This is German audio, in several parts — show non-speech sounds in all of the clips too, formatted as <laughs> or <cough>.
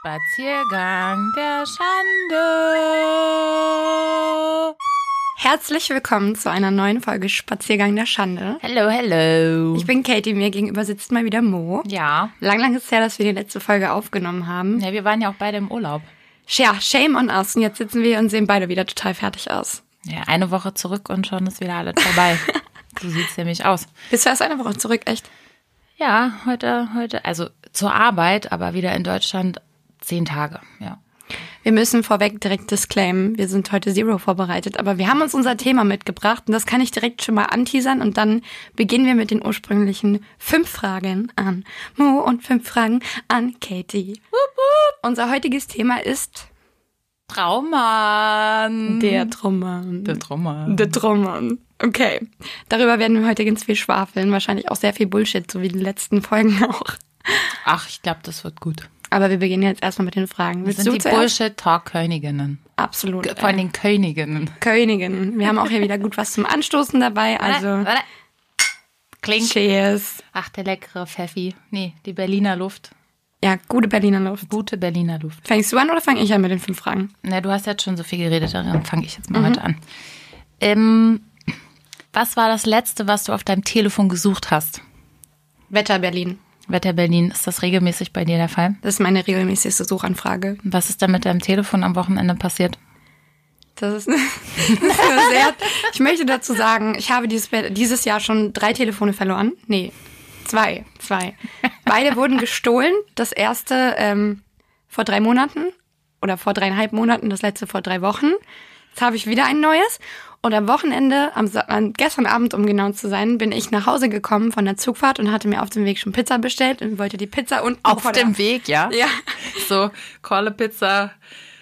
Spaziergang der Schande. Herzlich willkommen zu einer neuen Folge Spaziergang der Schande. Hello, hello. Ich bin Katie, mir gegenüber sitzt mal wieder Mo. ja. Lang, lang ist es her, dass wir die letzte Folge aufgenommen haben. Ja, wir waren ja auch beide im Urlaub. Ja, shame on us. Und jetzt sitzen wir und sehen beide wieder total fertig aus. Ja, eine Woche zurück und schon ist wieder alles vorbei. <laughs> so sieht's nämlich aus. Bist du erst eine Woche zurück, echt? Ja, heute, heute, also zur Arbeit, aber wieder in Deutschland zehn Tage, ja. Wir müssen vorweg direkt disclaimen, wir sind heute Zero vorbereitet, aber wir haben uns unser Thema mitgebracht und das kann ich direkt schon mal anteasern und dann beginnen wir mit den ursprünglichen fünf Fragen an Mo und fünf Fragen an Katie. Unser heutiges Thema ist Traumann. der Traumann. Der Traumann. Der Traumann. Okay. Darüber werden wir heute ganz viel schwafeln. Wahrscheinlich auch sehr viel Bullshit, so wie die letzten Folgen auch. Ach, ich glaube, das wird gut. Aber wir beginnen jetzt erstmal mit den Fragen. Wir Willst sind die? Bullshit-Talk-Königinnen. Absolut. Vor allem den Königinnen. Königin. Wir haben auch hier wieder gut was zum Anstoßen dabei. Also, Warte. Klingt. cheers. Ach, der leckere Pfeffi. Nee, die Berliner Luft. Ja, gute Berliner Luft. Gute Berliner Luft. Fängst du an oder fange ich an mit den fünf Fragen? Na, du hast jetzt schon so viel geredet, daran fange ich jetzt mal heute an. Ähm, was war das Letzte, was du auf deinem Telefon gesucht hast? Wetter Berlin. Wetter Berlin, ist das regelmäßig bei dir der Fall? Das ist meine regelmäßigste Suchanfrage. Was ist da mit deinem Telefon am Wochenende passiert? Das ist, <laughs> das ist eine sehr. Ich möchte dazu sagen, ich habe dieses, dieses Jahr schon drei Telefone verloren. Nee, zwei. Zwei. Beide wurden gestohlen. Das erste ähm, vor drei Monaten oder vor dreieinhalb Monaten, das letzte vor drei Wochen. Jetzt habe ich wieder ein neues. Und am Wochenende, am, am gestern Abend, um genau zu sein, bin ich nach Hause gekommen von der Zugfahrt und hatte mir auf dem Weg schon Pizza bestellt und wollte die Pizza unten vor der- Weg, ja? Ja, So, Kolle Pizza.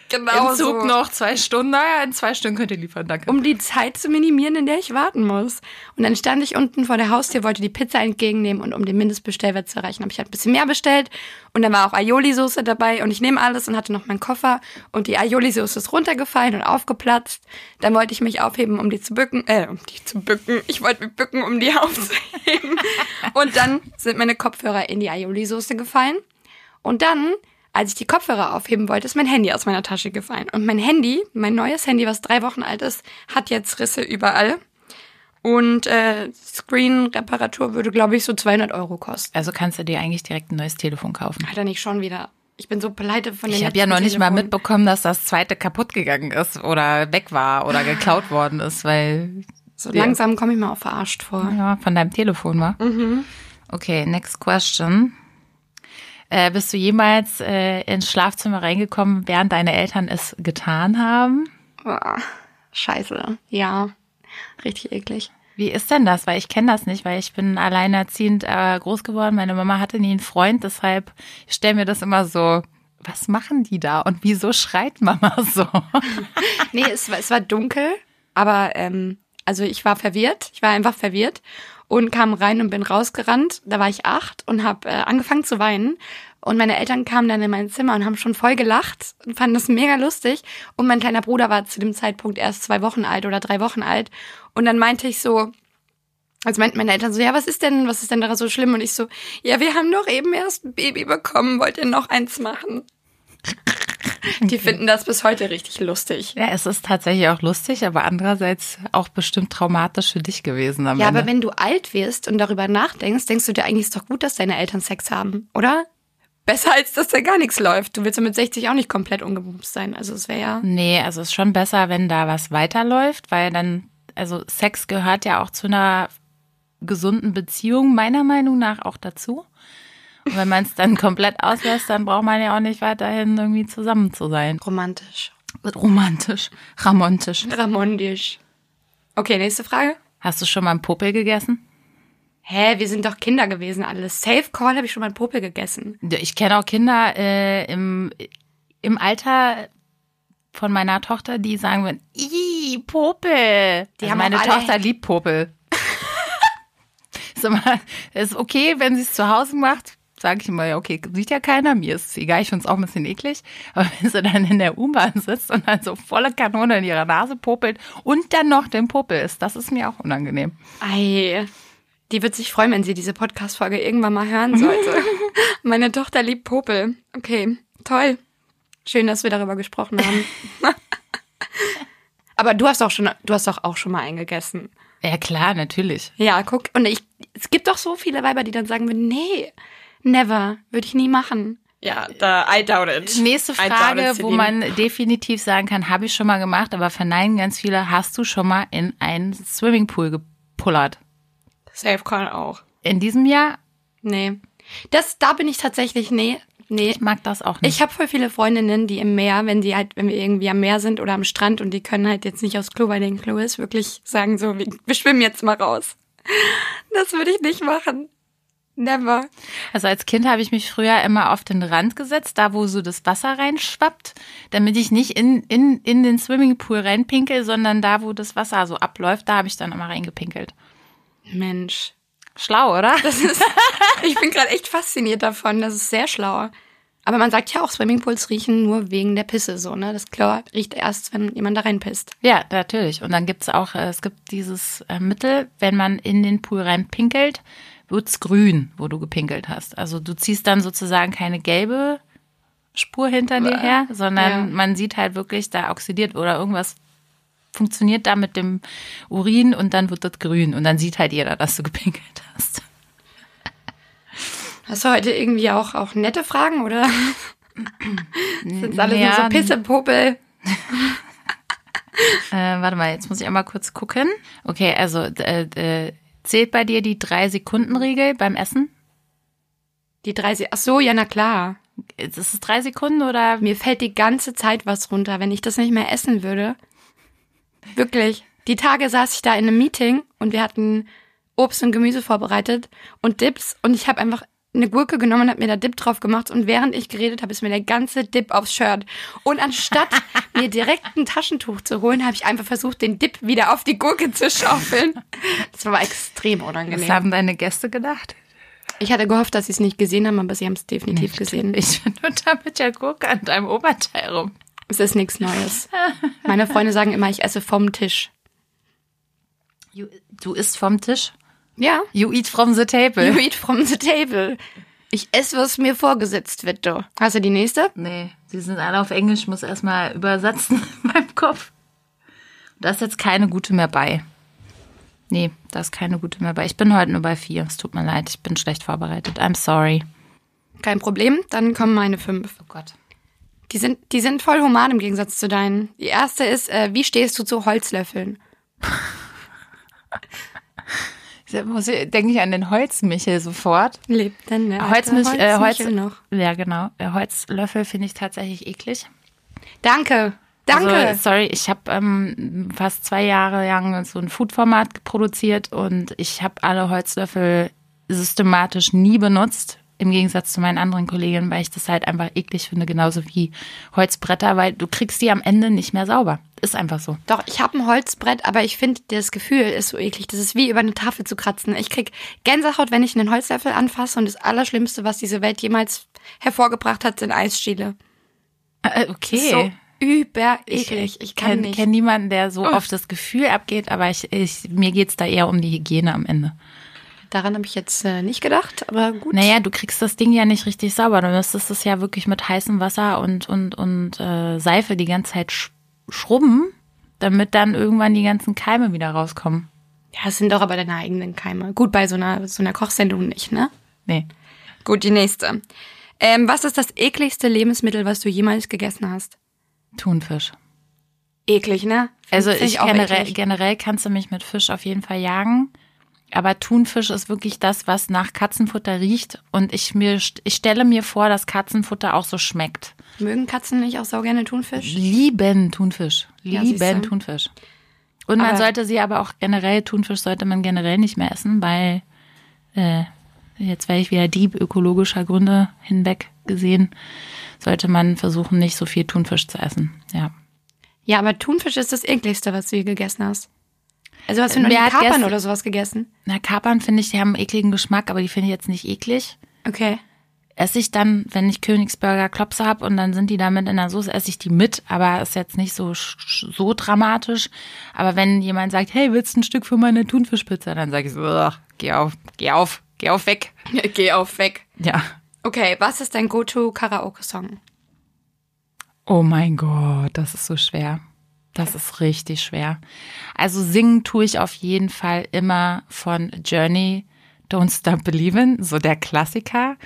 Genau Im Zug so. noch zwei Stunden. Naja, in zwei Stunden könnt ihr liefern, danke. um die Zeit zu minimieren, in der ich warten muss. Und dann stand ich unten vor der Haustür, wollte die Pizza entgegennehmen und um den Mindestbestellwert zu erreichen, habe ich halt ein bisschen mehr bestellt. Und dann war auch Aioli-Soße dabei und ich nehme alles und hatte noch meinen Koffer und die Aioli-Soße ist runtergefallen und aufgeplatzt. Dann wollte ich mich aufheben, um die zu bücken, äh, um die zu bücken. Ich wollte mich bücken, um die <laughs> aufzuheben. Und dann sind meine Kopfhörer in die Aioli-Soße gefallen. Und dann, als ich die Kopfhörer aufheben wollte, ist mein Handy aus meiner Tasche gefallen. Und mein Handy, mein neues Handy, was drei Wochen alt ist, hat jetzt Risse überall. Und äh, Screen-Reparatur würde, glaube ich, so 200 Euro kosten. Also kannst du dir eigentlich direkt ein neues Telefon kaufen. Hat er nicht schon wieder. Ich bin so pleite von den Ich habe ja noch nicht mal Telefonen. mitbekommen, dass das zweite kaputt gegangen ist oder weg war oder geklaut worden ist, weil So langsam komme ich mir auch verarscht vor. ja, von deinem Telefon war. Okay, next question. Äh, bist du jemals äh, ins Schlafzimmer reingekommen, während deine Eltern es getan haben? Boah, scheiße. Ja, richtig eklig. Wie ist denn das? Weil ich kenne das nicht, weil ich bin alleinerziehend äh, groß geworden. Meine Mama hatte nie einen Freund, deshalb ich stelle mir das immer so, was machen die da und wieso schreit Mama <laughs> so? Nee, es war, es war dunkel, aber ähm, also ich war verwirrt. Ich war einfach verwirrt und kam rein und bin rausgerannt. Da war ich acht und habe äh, angefangen zu weinen. Und meine Eltern kamen dann in mein Zimmer und haben schon voll gelacht und fanden das mega lustig. Und mein kleiner Bruder war zu dem Zeitpunkt erst zwei Wochen alt oder drei Wochen alt. Und dann meinte ich so, also meinten meine Eltern so, ja, was ist denn, was ist denn da so schlimm? Und ich so, ja, wir haben doch eben erst ein Baby bekommen, wollt ihr noch eins machen? Die finden das bis heute richtig lustig. Ja, es ist tatsächlich auch lustig, aber andererseits auch bestimmt traumatisch für dich gewesen am Ja, Ende. aber wenn du alt wirst und darüber nachdenkst, denkst du dir eigentlich, ist doch gut, dass deine Eltern Sex haben, oder? Besser als dass da gar nichts läuft. Du willst ja mit 60 auch nicht komplett ungebumst sein. Also es wäre ja. Nee, also es ist schon besser, wenn da was weiterläuft, weil dann, also Sex gehört ja auch zu einer gesunden Beziehung, meiner Meinung nach auch dazu. Und wenn man es dann komplett auslässt, dann braucht man ja auch nicht weiterhin irgendwie zusammen zu sein. Romantisch. Romantisch, ramontisch. Ramondisch. Okay, nächste Frage. Hast du schon mal einen Popel gegessen? Hä, wir sind doch Kinder gewesen alles. Safe Call habe ich schon mal einen Popel gegessen. Ich kenne auch Kinder äh, im, im Alter von meiner Tochter, die sagen würden, Ih, Popel. Die also haben meine Tochter liebt Popel. <laughs> ist, immer, ist okay, wenn sie es zu Hause macht, sage ich immer, ja, okay, sieht ja keiner, mir ist es egal, ich finde es auch ein bisschen eklig. Aber wenn sie dann in der U-Bahn sitzt und dann so volle Kanone in ihrer Nase popelt und dann noch den Popel ist, das ist mir auch unangenehm. Ei. Die wird sich freuen, wenn sie diese Podcast-Folge irgendwann mal hören sollte. <laughs> Meine Tochter liebt Popel. Okay, toll. Schön, dass wir darüber gesprochen haben. <laughs> Aber du hast auch schon, du hast doch auch schon mal eingegessen. Ja, klar, natürlich. Ja, guck. Und ich, es gibt doch so viele Weiber, die dann sagen würden, nee, never, würde ich nie machen. Ja, da, I doubt it. Nächste Frage, it, wo man definitiv sagen kann, habe ich schon mal gemacht, aber verneinen ganz viele, hast du schon mal in einen Swimmingpool gepullert? Safe Call auch. In diesem Jahr? Nee. Das, da bin ich tatsächlich, nee, nee. Ich mag das auch nicht. Ich habe voll viele Freundinnen, die im Meer, wenn die halt, wenn wir irgendwie am Meer sind oder am Strand und die können halt jetzt nicht aufs Klo, weil den Klo ist, wirklich sagen so, wir, wir schwimmen jetzt mal raus. Das würde ich nicht machen. Never. Also als Kind habe ich mich früher immer auf den Rand gesetzt, da wo so das Wasser reinschwappt, damit ich nicht in, in, in den Swimmingpool reinpinkel, sondern da, wo das Wasser so abläuft, da habe ich dann immer reingepinkelt. Mensch. Schlau, oder? Das ist, <laughs> ich bin gerade echt fasziniert davon. Das ist sehr schlau. Aber man sagt ja auch, Swimmingpools riechen nur wegen der Pisse so, ne? Das Chlor riecht erst, wenn jemand da reinpisst. Ja, natürlich. Und dann gibt's auch, äh, es gibt dieses äh, Mittel, wenn man in den Pool reinpinkelt, wird's grün, wo du gepinkelt hast. Also du ziehst dann sozusagen keine gelbe Spur hinter dir her, sondern Ja. man sieht halt wirklich, da oxidiert oder irgendwas funktioniert da mit dem Urin und dann wird das grün und dann sieht halt jeder, dass du gepinkelt hast. Hast du heute irgendwie auch, auch nette Fragen oder sind alle Ja, nur so Pissepopel? <laughs> Äh, warte mal, jetzt muss ich einmal kurz gucken. Okay, also äh, äh, zählt bei dir die drei Sekunden Regel beim Essen? Die drei, Se- ach so, ja, na klar. Ist es drei Sekunden oder Mir fällt die ganze Zeit was runter, wenn ich das nicht mehr essen würde. Wirklich. Die Tage saß ich da in einem Meeting und wir hatten Obst und Gemüse vorbereitet und Dips und ich habe einfach eine Gurke genommen und habe mir da Dip drauf gemacht und während ich geredet habe, ist mir der ganze Dip aufs Shirt. Und anstatt <laughs> mir direkt ein Taschentuch zu holen, habe ich einfach versucht, den Dip wieder auf die Gurke zu schaufeln. Das war extrem was unangenehm. haben deine Gäste gedacht? Ich hatte gehofft, dass sie es nicht gesehen haben, aber sie haben es definitiv gesehen. Ich bin nur da mit der Gurke an deinem Oberteil rum. Es ist nichts Neues. Meine Freunde sagen immer, ich esse vom Tisch. Du isst vom Tisch? Ja. You eat from the table. You eat from the table. Ich esse, was mir vorgesetzt wird, du. Hast du die nächste? Nee, sie sind alle auf Englisch, muss erstmal übersetzen <laughs> in meinem Kopf. Da ist jetzt keine gute mehr bei. Nee, da ist keine gute mehr bei. Ich bin heute nur bei vier. Es tut mir leid, ich bin schlecht vorbereitet. I'm sorry. Kein Problem, dann kommen meine fünf. Oh Gott. Die sind, die sind voll human im Gegensatz zu deinen. Die erste ist, äh, wie stehst du zu Holzlöffeln? <laughs> Muss ich- denke ich an den Holzmichel sofort. Lebt denn der Holzmich, äh, Holz, noch? Ja, genau. Holzlöffel finde ich tatsächlich eklig. Danke, danke. Also, sorry, ich habe ähm, fast zwei Jahre lang so ein Foodformat produziert und ich habe alle Holzlöffel systematisch nie benutzt. Im Gegensatz zu meinen anderen Kolleginnen, weil ich das halt einfach eklig finde, genauso wie Holzbretter, weil du kriegst die am Ende nicht mehr sauber. Ist einfach so. Doch, ich habe ein Holzbrett, aber ich finde, das Gefühl ist so eklig. Das ist wie über eine Tafel zu kratzen. Ich krieg Gänsehaut, wenn ich einen Holzlöffel anfasse und das Allerschlimmste, was diese Welt jemals hervorgebracht hat, sind Eisstiele. Äh, okay. So über eklig. Ich kann kenn, nicht. kenn niemanden, der so auf das Gefühl abgeht, aber ich, ich, mir geht's da eher um die Hygiene am Ende. Daran habe ich jetzt äh, nicht gedacht, aber gut. Naja, du kriegst das Ding ja nicht richtig sauber. Du müsstest es ja wirklich mit heißem Wasser und, und, und äh, Seife die ganze Zeit sch schrubben, damit dann irgendwann die ganzen Keime wieder rauskommen. Ja, es sind doch aber deine eigenen Keime. Gut, bei so einer, so einer Kochsendung nicht, ne? Nee. Gut, die nächste. Ähm, was ist das ekligste Lebensmittel, was du jemals gegessen hast? Thunfisch. Eklig, ne? Also Find ich auch generell, generell kannst du mich mit Fisch auf jeden Fall jagen. Aber Thunfisch ist wirklich das, was nach Katzenfutter riecht. Und ich mir, ich stelle mir vor, dass Katzenfutter auch so schmeckt. Mögen Katzen nicht auch so gerne Thunfisch? Lieben Thunfisch. Ja, Lieben. Thunfisch. Und man Aber- sollte sie aber auch generell, Thunfisch sollte man generell nicht mehr essen, weil äh, jetzt wäre ich wieder Dieb ökologischer Gründe hinweg gesehen, sollte man versuchen, nicht so viel Thunfisch zu essen. Ja. Ja, aber Thunfisch ist das ekligste, was du je gegessen hast. Also hast du noch Wer hat Kapern gestern- oder sowas gegessen? Na, Kapern finde ich, die haben einen ekligen Geschmack, aber die finde ich jetzt nicht eklig. Okay. Esse ich dann, wenn ich Königsburger Klopse habe und dann sind die damit in der Soße, esse ich die mit, aber ist jetzt nicht so, so dramatisch. Aber wenn jemand sagt, hey, willst du ein Stück für meine Thunfischpizza, dann sage ich so, "Ugh, geh auf, geh auf, geh auf weg. <laughs> Geh auf weg. Ja. Okay, was ist dein Go-To-Karaoke-Song? Oh mein Gott, das ist so schwer. Das ist richtig schwer. Also singen tue ich auf jeden Fall immer von Journey, Don't Stop Believin', so der Klassiker.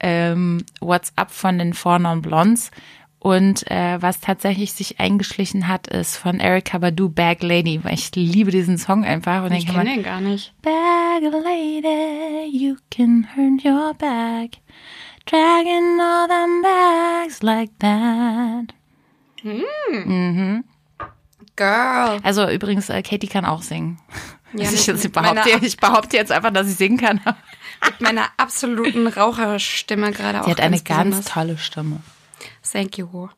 Ähm, What's Up von den Four Non Blondes. Und äh, was tatsächlich sich eingeschlichen hat, ist von Erika Badu Bag Lady, weil ich liebe diesen Song einfach. Und Ich kenne den gar nicht. Bag Lady, you can earn your bag. Dragging all them bags like that. Girl. Also übrigens, äh, Katie kann auch singen. Ja, Also ich, ich, behaupte, meiner- ich behaupte jetzt einfach, dass ich singen kann. Mit meiner absoluten Raucherstimme gerade auch. Sie hat eine ganz besonders. tolle Stimme. Thank you.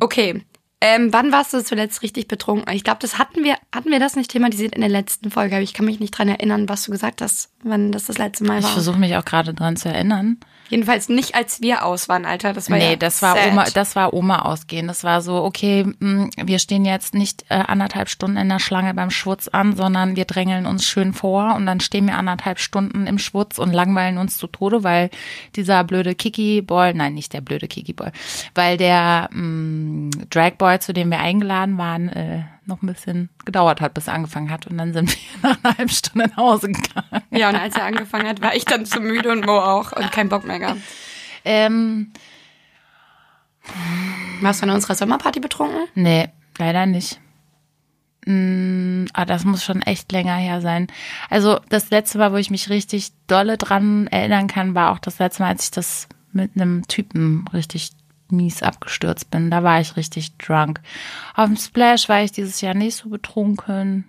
Okay. Ähm, wann warst du zuletzt richtig betrunken? Ich glaube, das hatten wir, hatten wir das nicht thematisiert in der letzten Folge, aber ich kann mich nicht dran erinnern, was du gesagt hast, wann das das letzte Mal Ich war. versuche mich auch gerade dran zu erinnern. Jedenfalls nicht, als wir aus waren, Alter. Das war nee, ja das war sad. Oma, das war Oma ausgehen. Das war so, okay, mh, wir stehen jetzt nicht äh, anderthalb Stunden in der Schlange beim Schwutz an, sondern wir drängeln uns schön vor und dann stehen wir anderthalb Stunden im Schwutz und langweilen uns zu Tode, weil dieser blöde Kiki-Boy, nein, nicht der blöde Kiki-Boy, weil der mh, Drag-Boy, zu dem wir eingeladen waren, äh, noch ein bisschen gedauert hat, bis er angefangen hat. Und dann sind wir <laughs> nach einer halben Stunde nach Hause gegangen. Ja, und als er angefangen hat, war ich dann zu müde und Mo auch und kein Bock mehr gehabt. Ähm, Warst du an unserer Sommerparty betrunken? Nee, leider nicht. Mm, ah, das muss schon echt länger her sein. Also das letzte Mal, wo ich mich richtig dolle dran erinnern kann, war auch das letzte Mal, als ich das mit einem Typen richtig mies abgestürzt bin. Da war ich richtig drunk. Auf dem Splash war ich dieses Jahr nicht so betrunken.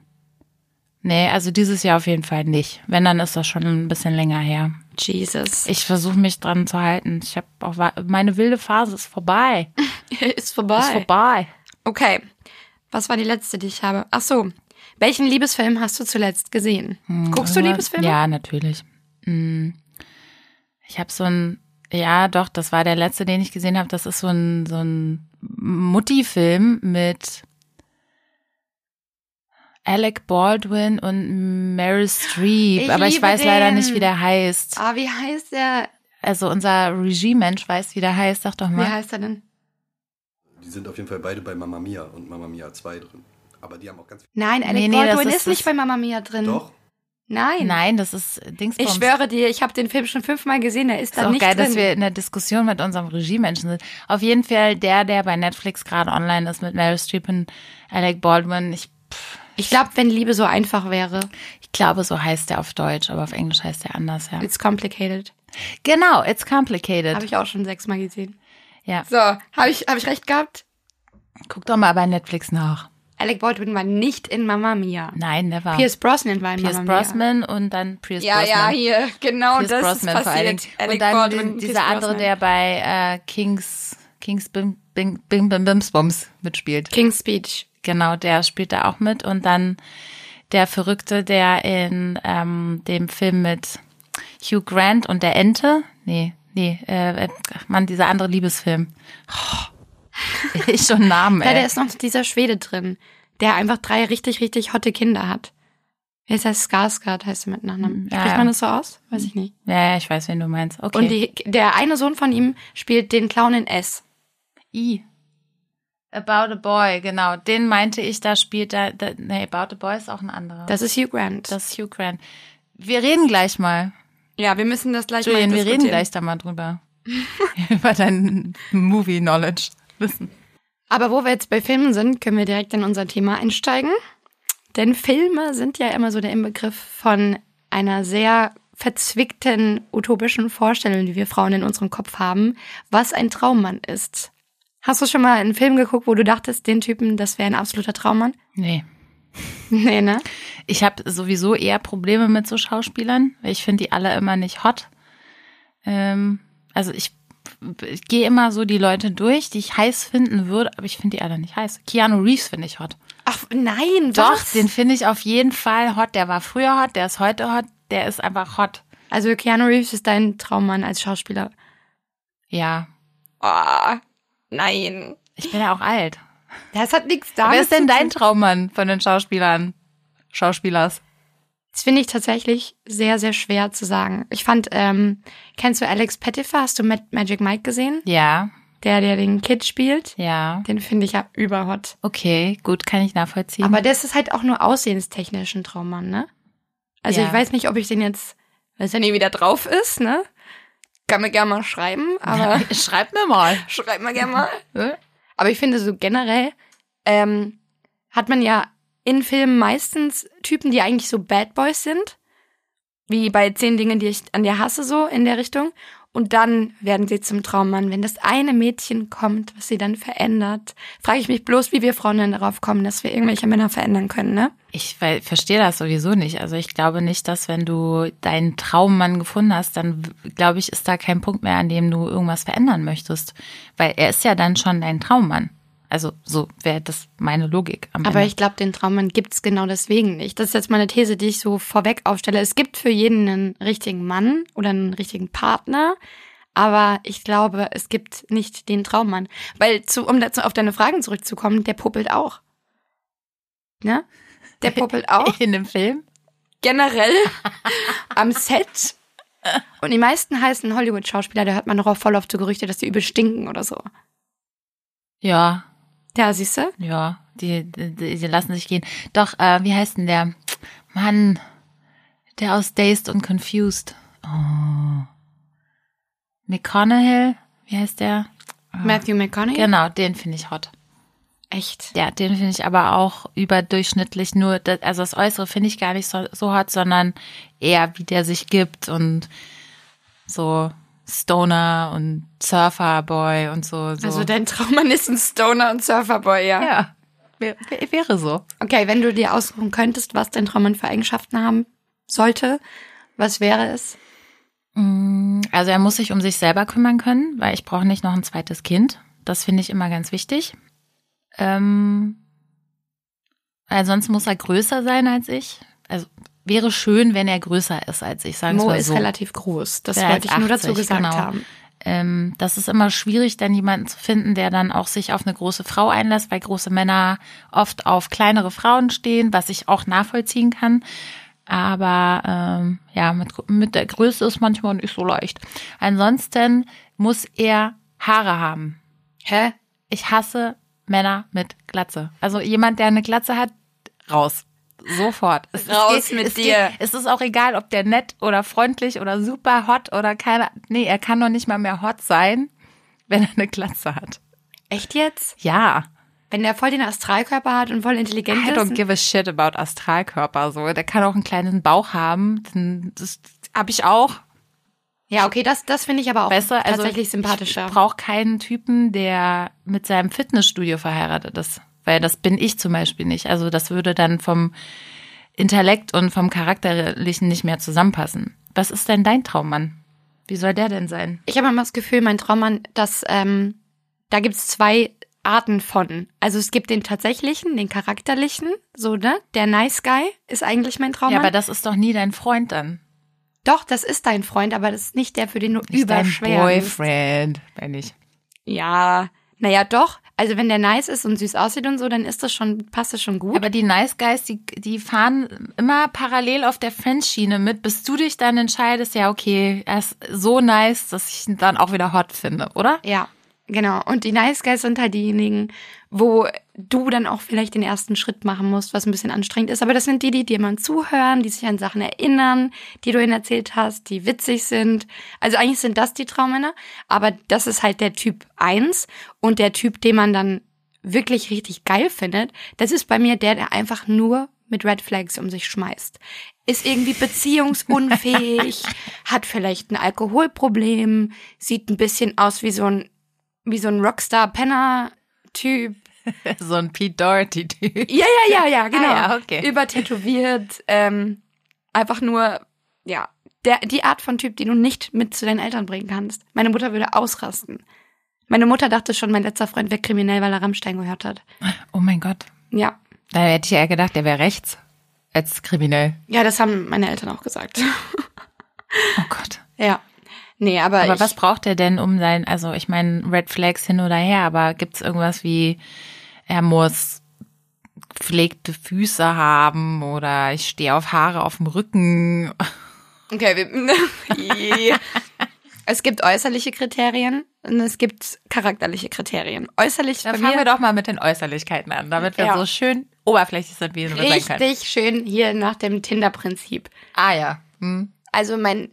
Nee, also dieses Jahr auf jeden Fall nicht. Wenn, dann ist das schon ein bisschen länger her. Jesus. Ich versuche mich dran zu halten. Ich habe auch meine wilde Phase ist vorbei. <laughs> ist vorbei. Ist vorbei. Okay. Was war die letzte, die ich habe? Ach so. Welchen Liebesfilm hast du zuletzt gesehen? Guckst du Aber- Liebesfilme? Ja, natürlich. Mm. Ich habe so ein, ja, doch, das war der letzte, den ich gesehen habe. Das ist so ein so ein Mutti-Film mit Alec Baldwin und Meryl Streep. Ich Aber ich weiß leider den. nicht, wie der heißt. Ah, wie heißt der? Also unser Regiemensch weiß, wie der heißt. Sag doch Wie mal. heißt er denn? Die sind auf jeden Fall beide bei Mamma Mia und Mamma Mia 2 drin. Aber die haben auch ganz viel. Nein, Alec Nee, nee, Baldwin ist ist, nicht bei Mama Mia drin. Doch? Nein. Nein, das ist Dingsbums. Ich schwöre dir, ich habe den Film schon fünfmal gesehen, der ist Ist da auch nicht geil, drin. dass wir in der Diskussion mit unserem Regiemenschen sind. Auf jeden Fall der, der bei Netflix gerade online ist mit Meryl Streep und Alec Baldwin. Ich, ich glaube, wenn Liebe so einfach wäre, ich glaube, so heißt der auf Deutsch, aber auf Englisch heißt der anders, ja. it's complicated. Genau, it's complicated. Habe ich auch schon sechsmal gesehen. ja. So, habe ich, hab ich recht gehabt? Guck doch mal bei Netflix nach. Alec Baldwin war nicht in Mama Mia. Nein, never. Pierce Brosnan war in Pierce Mama Mia. Brosnan und dann Pierce Ja, Brosnan. ja, hier, genau Pierce das Brosnan ist passiert. Alec Und dann Baldwin, Pierce dieser andere, Brosnan. der bei äh, Kings, Kings Bim, Bim, Bim, Bim, Bims Bums mitspielt. King's Speech. Genau, der spielt da auch mit. Und dann der Verrückte, der in ähm, dem Film mit Hugh Grant und der Ente, nee, nee, äh, ach Mann, dieser andere Liebesfilm. Oh, <laughs> ich schon Namen, Ja, ey. da ist noch dieser Schwede drin, der einfach drei richtig, richtig hotte Kinder hat. Wie heißt? Skarsgård heißt er mit Nachnamen. Ja, Spricht ja. man das so aus? Weiß ich nicht. ja, ja, ich weiß, wen du meinst. Okay. Und die, der eine Sohn von ihm spielt den Clown in S. I. About a Boy, genau. Den meinte ich, da spielt da, da nee, About a Boy ist auch ein anderer. Das ist Hugh Grant. das ist Hugh Grant. Wir reden gleich mal. ja, wir müssen das gleich Julian, mal wir reden diskutieren. gleich da mal drüber. <laughs> Über dein Movie-Knowledge. Wissen. Aber wo wir jetzt bei Filmen sind, können wir direkt in unser Thema einsteigen. Denn Filme sind ja immer so der Inbegriff von einer sehr verzwickten, utopischen Vorstellung, die wir Frauen in unserem Kopf haben, was ein Traummann ist. Hast du schon mal einen Film geguckt, wo du dachtest, den Typen, das wäre ein absoluter Traummann? Nee. <laughs> Nee, ne? Ich habe sowieso eher Probleme mit so Schauspielern, weil ich finde die alle immer nicht hot. Ähm, also ich, ich gehe immer so die Leute durch, die ich heiß finden würde, aber ich finde die alle nicht heiß. Keanu Reeves finde ich hot. Ach, nein, Doch, was? den finde ich auf jeden Fall hot. Der war früher hot, der ist heute hot, der ist einfach hot. Also Keanu Reeves ist dein Traummann als Schauspieler. Ja, Oh, nein. ich bin ja auch alt. Das hat nichts damit Wer ist denn dein. Traummann von den Schauspielern? Schauspielers? Das finde ich tatsächlich sehr, sehr schwer zu sagen. Ich fand, ähm, kennst du Alex Pettifer? Hast du Mag- Magic Mike gesehen? Ja. der, der den Kid spielt, Ja. den finde ich ja überhot. Okay, gut, kann ich nachvollziehen. Aber das ist halt auch nur aussehenstechnisch ein Traummann, ne? Also Ja. ich weiß nicht, ob ich den jetzt, weil es ja nie wieder drauf ist, ne? Kann mir gerne mal schreiben, aber <laughs> schreib mir mal. schreib mir gerne mal. <laughs> Aber ich finde so generell ähm, hat man ja in Filmen meistens Typen, die eigentlich so Bad Boys sind. Wie bei zehn Dingen, die ich an dir hasse, so in der Richtung. Und dann werden sie zum Traummann. Wenn das eine Mädchen kommt, was sie dann verändert, frage ich mich bloß, wie wir Frauen dann darauf kommen, dass wir irgendwelche Männer verändern können, ne? Ich verstehe das sowieso nicht. Also ich glaube nicht, dass wenn du deinen Traummann gefunden hast, dann glaube ich, ist da kein Punkt mehr, an dem du irgendwas verändern möchtest. Weil er ist ja dann schon dein Traummann. Also so wäre das meine Logik. Am Aber Ende. ich glaube, den Traummann gibt's genau deswegen nicht. Das ist jetzt meine These, die ich so vorweg aufstelle. Es gibt für jeden einen richtigen Mann oder einen richtigen Partner, aber ich glaube, es gibt nicht den Traummann. Weil, zu, um dazu auf deine Fragen zurückzukommen, der puppelt auch. Ne? Der puppelt <laughs> auch. in dem Film. Generell <laughs> am Set. Und die meisten heißen Hollywood-Schauspieler, da hört man noch auch voll oft so Gerüchte, dass die übel stinken oder so. Ja, Ja, siehst du? ja, die, die, die lassen sich gehen. Doch, äh, wie heißt denn der? Mann, der aus Dazed und Confused. Oh. McConaughey, wie heißt der? Matthew McConaughey? Genau, den finde ich hot. Echt. Ja, den finde ich aber auch überdurchschnittlich. Nur, das, also das Äußere finde ich gar nicht so, so hot, sondern eher, wie der sich gibt und so Stoner und Surferboy und so. so. Also dein Traummann ist ein Stoner und Surferboy, ja. ja, wär, wär- wäre so. Okay, wenn du dir aussuchen könntest, was dein Traummann für Eigenschaften haben sollte, was wäre es? Also er muss sich um sich selber kümmern können, weil ich brauche nicht noch ein zweites Kind. Das finde ich immer ganz wichtig. Ähm, ansonsten muss er größer sein als ich. Also wäre schön, wenn er größer ist als ich, sagen Mo mal ist so. relativ groß. Das wollte ist ich nur dazu 80, gesagt genau. haben. Ähm, das ist immer schwierig, dann jemanden zu finden, der dann auch sich auf eine große Frau einlässt, weil große Männer oft auf kleinere Frauen stehen, was ich auch nachvollziehen kann. Aber ähm, ja, mit, mit der Größe ist manchmal nicht so leicht. Ansonsten muss er Haare haben. Hä? Ich hasse Männer mit Glatze. Also jemand, der eine Glatze hat, raus. Sofort. Es, Raus geht, mit es dir. Geht, es ist auch egal, ob der nett oder freundlich oder super hot oder keine. Nee, er kann doch nicht mal mehr hot sein, wenn er eine Glatze hat. Echt jetzt? Ja. Wenn der voll den Astralkörper hat und voll intelligent I don't ist? give a shit about Astralkörper. So, der kann auch einen kleinen Bauch haben. Das habe ich auch. Ja, okay, das, das finde ich aber auch Besser. Also tatsächlich ich, sympathischer. Ich brauche keinen Typen, der mit seinem Fitnessstudio verheiratet ist. Weil das bin ich zum Beispiel nicht. Also das würde dann vom Intellekt und vom Charakterlichen nicht mehr zusammenpassen. Was ist denn dein Traummann? Wie soll der denn sein? Ich habe immer das Gefühl, mein Traummann, dass ähm, da gibt's zwei Arten von. Also es gibt den tatsächlichen, den charakterlichen, so, ne? Der Nice Guy ist eigentlich mein Traummann. Ja, aber das ist doch nie dein Freund dann. Doch, das ist dein Freund, aber das ist nicht der, für den du Nicht dein überschwer bist. Boyfriend, wenn ich. Ja, naja, doch. Also wenn der nice ist und süß aussieht und so, dann ist das schon, passt das schon gut. Aber die Nice Guys, die, die fahren immer parallel auf der Friends-Schiene mit, bis du dich dann entscheidest, ja, okay, er ist so nice, dass ich ihn dann auch wieder hot finde, oder? ja, genau. Und die Nice Guys sind halt diejenigen, wo du dann auch vielleicht den ersten Schritt machen musst, was ein bisschen anstrengend ist. Aber das sind die, die dir mal zuhören, die sich an Sachen erinnern, die du ihnen erzählt hast, die witzig sind. Also eigentlich sind das die Traummänner, aber das ist halt der Typ eins und der Typ, den man dann wirklich richtig geil findet, das ist bei mir der, der einfach nur mit Red Flags um sich schmeißt. Ist irgendwie beziehungsunfähig, <laughs> hat vielleicht ein Alkoholproblem, sieht ein bisschen aus wie so ein, wie so ein Rockstar-Penner-Typ. <laughs> so ein Pete Doherty-Typ. Ja, ja, ja, ja, <laughs> genau. Ah ja, okay. Übertätowiert, ähm, einfach nur, ja, der, die Art von Typ, die du nicht mit zu deinen Eltern bringen kannst. Meine Mutter würde ausrasten. Meine Mutter dachte schon, mein letzter Freund wäre kriminell, weil er Rammstein gehört hat. Oh mein Gott. Ja. Da hätte ich eher gedacht, der wäre rechts als kriminell. Ja, das haben meine Eltern auch gesagt. Oh Gott. <laughs> ja. Nee, aber, Aber was braucht er denn um sein, also ich meine, Red Flags hin oder her, aber gibt's irgendwas wie, er muss gepflegte Füße haben oder ich stehe auf Haare auf dem Rücken. <laughs> Okay, wir, <laughs> Es gibt äußerliche Kriterien und es gibt charakterliche Kriterien. Äußerlich Dann fangen wir doch mal mit den Äußerlichkeiten an, damit wir Ja. so schön oberflächlich sind, wie wir sein können. richtig schön hier nach dem Tinder-Prinzip. Ah ja. Hm. Also mein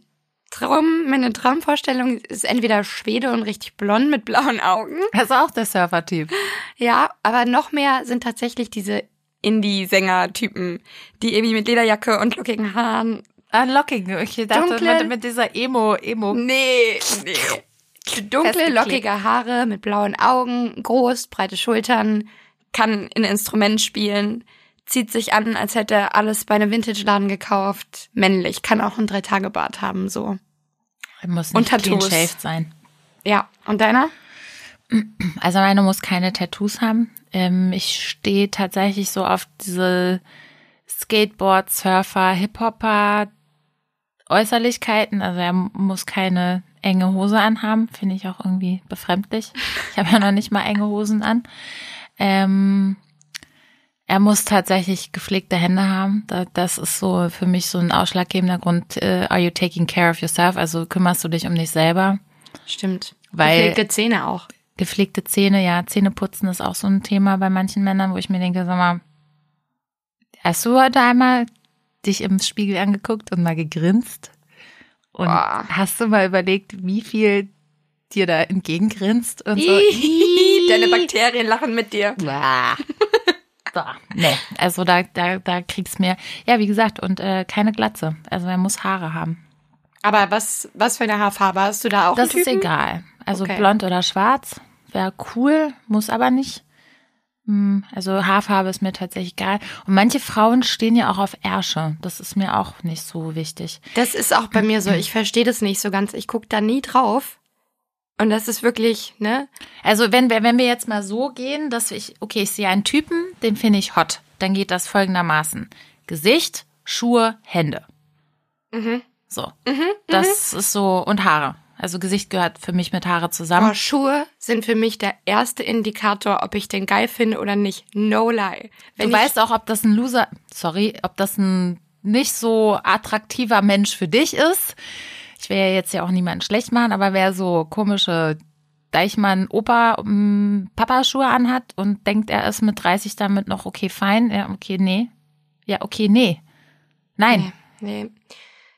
Traum, meine Traumvorstellung ist entweder Schwede und richtig blond mit blauen Augen. Das ist auch der Surfer-Typ. Ja, aber noch mehr sind tatsächlich diese Indie-Sänger-Typen, die irgendwie mit Lederjacke und lockigen Haaren. Unlocking. Ich dachte Dunkle- mit, mit dieser Emo, Emo. Nee, nee. Dunkle, lockige Haare mit blauen Augen, groß, breite Schultern, kann ein Instrument spielen, zieht sich an, als hätte er alles bei einem Vintage-Laden gekauft. Männlich, kann auch einen Drei-Tage-Bart haben, so. Muss Und nicht clean Tattoos. shaved sein. Ja, und deiner? Also meine muss keine Tattoos haben. Ähm, ich stehe tatsächlich so auf diese Skateboard, Surfer, Hip-Hopper Äußerlichkeiten. Also er muss keine enge Hose anhaben. Finde ich auch irgendwie befremdlich. Ich habe ja noch nicht mal enge Hosen an. Ähm, er muss tatsächlich gepflegte Hände haben. Da- Das ist so für mich so ein ausschlaggebender Grund. Äh, are you taking care of yourself? Also kümmerst du dich um dich selber? Stimmt. Weil- Gepflegte Zähne auch. Gepflegte Zähne, ja, Zähneputzen ist auch so ein Thema bei manchen Männern, wo ich mir denke, sag mal, hast du heute einmal dich im Spiegel angeguckt und mal gegrinst? Und Boah. hast du mal überlegt, wie viel dir da entgegengrinst und so? <laughs> Deine Bakterien lachen mit dir. Blah. So, nee, also da, da, da kriegst mir, ja, wie gesagt, und äh, keine Glatze. Also er muss Haare haben. Aber was, was für eine Haarfarbe hast du da auch? Das ist egal. Also Okay. blond oder schwarz wäre cool, muss aber nicht. Hm, Also Haarfarbe ist mir tatsächlich egal. Und manche Frauen stehen ja auch auf Ärsche. Das ist mir auch nicht so wichtig. Das ist auch bei mir so. Ich verstehe das nicht so ganz. Ich gucke da nie drauf. Und das ist wirklich, ne? Also wenn wir, wenn wir jetzt mal so gehen, dass ich, okay, ich sehe einen Typen, den finde ich hot. Dann geht das folgendermaßen. Gesicht, Schuhe, Hände. So. Das ist so, und Haare. Also Gesicht gehört für mich mit Haare zusammen. Aber Schuhe sind für mich der erste Indikator, ob ich den geil finde oder nicht. No lie. Wenn du weißt auch, ob das ein Loser, sorry, ob das ein nicht so attraktiver Mensch für dich ist. Ich will ja jetzt ja auch niemanden schlecht machen, aber wer so komische Deichmann Opa ähm, Papa Schuhe anhat und denkt, er ist mit 30 damit noch okay fein, ja, okay, nee. Ja, okay, nee. Nein. Nee.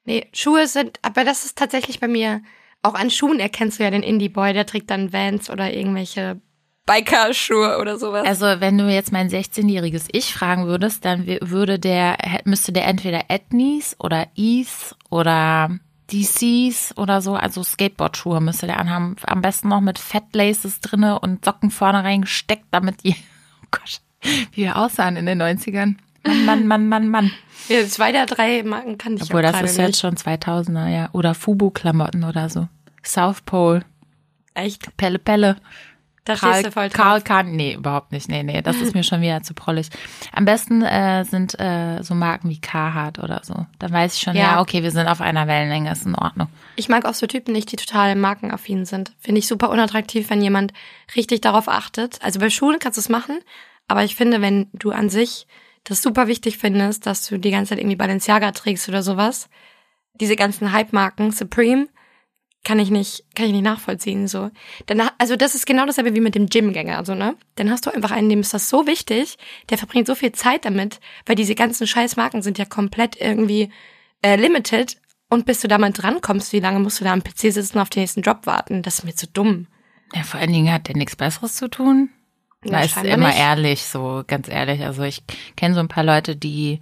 Nee, Schuhe sind, aber das ist tatsächlich bei mir, auch an Schuhen erkennst du ja den Indie-Boy, der trägt dann Vans oder irgendwelche Biker-Schuhe oder sowas. Also, wenn du jetzt mein 16-jähriges Ich fragen würdest, dann würde der, müsste der entweder Ethnies oder Ease oder DCs oder so, also Skateboard-Schuhe müsste der anhaben. Am besten noch mit Fettlaces drinne und Socken vorne reingesteckt, damit die, <laughs> oh Gott, wie wir aussahen in den 90ern. Mann, Mann, Mann, Mann, Mann. ja, zwei der drei Marken kann ich Obwohl, das ist nicht. jetzt schon 2000er, ja. Oder Fubu-Klamotten oder so. South Pole, Echt, Pelle Pelle. Da Karl, du voll drauf. Karl Kahn, nee, überhaupt nicht. Nee, nee, das ist mir schon wieder zu prollig. Am besten äh, sind äh, so Marken wie Carhartt oder so. Da weiß ich schon, ja. Ja. okay, wir sind auf einer Wellenlänge, ist in Ordnung. Ich mag auch so Typen nicht, die total markenaffin sind. Finde ich super unattraktiv, wenn jemand richtig darauf achtet. Also bei Schuhen kannst du es machen, aber ich finde, wenn du an sich das super wichtig findest, dass du die ganze Zeit irgendwie Balenciaga trägst oder sowas, diese ganzen Hype-Marken, Supreme, kann ich nicht, kann ich nicht nachvollziehen, so. Dann, also das ist genau dasselbe wie mit dem Gymgänger, also, ne? Dann hast du einfach einen, dem ist das so wichtig, der verbringt so viel Zeit damit, weil diese ganzen Scheißmarken sind ja komplett irgendwie äh, limited und bis du da mal drankommst, wie lange musst du da am PC sitzen und auf den nächsten Job warten? Das ist mir zu dumm. Ja, vor allen Dingen hat der nichts Besseres zu tun. Ja, Da ist immer nicht. ehrlich, so ganz ehrlich. Also ich kenne so ein paar Leute, die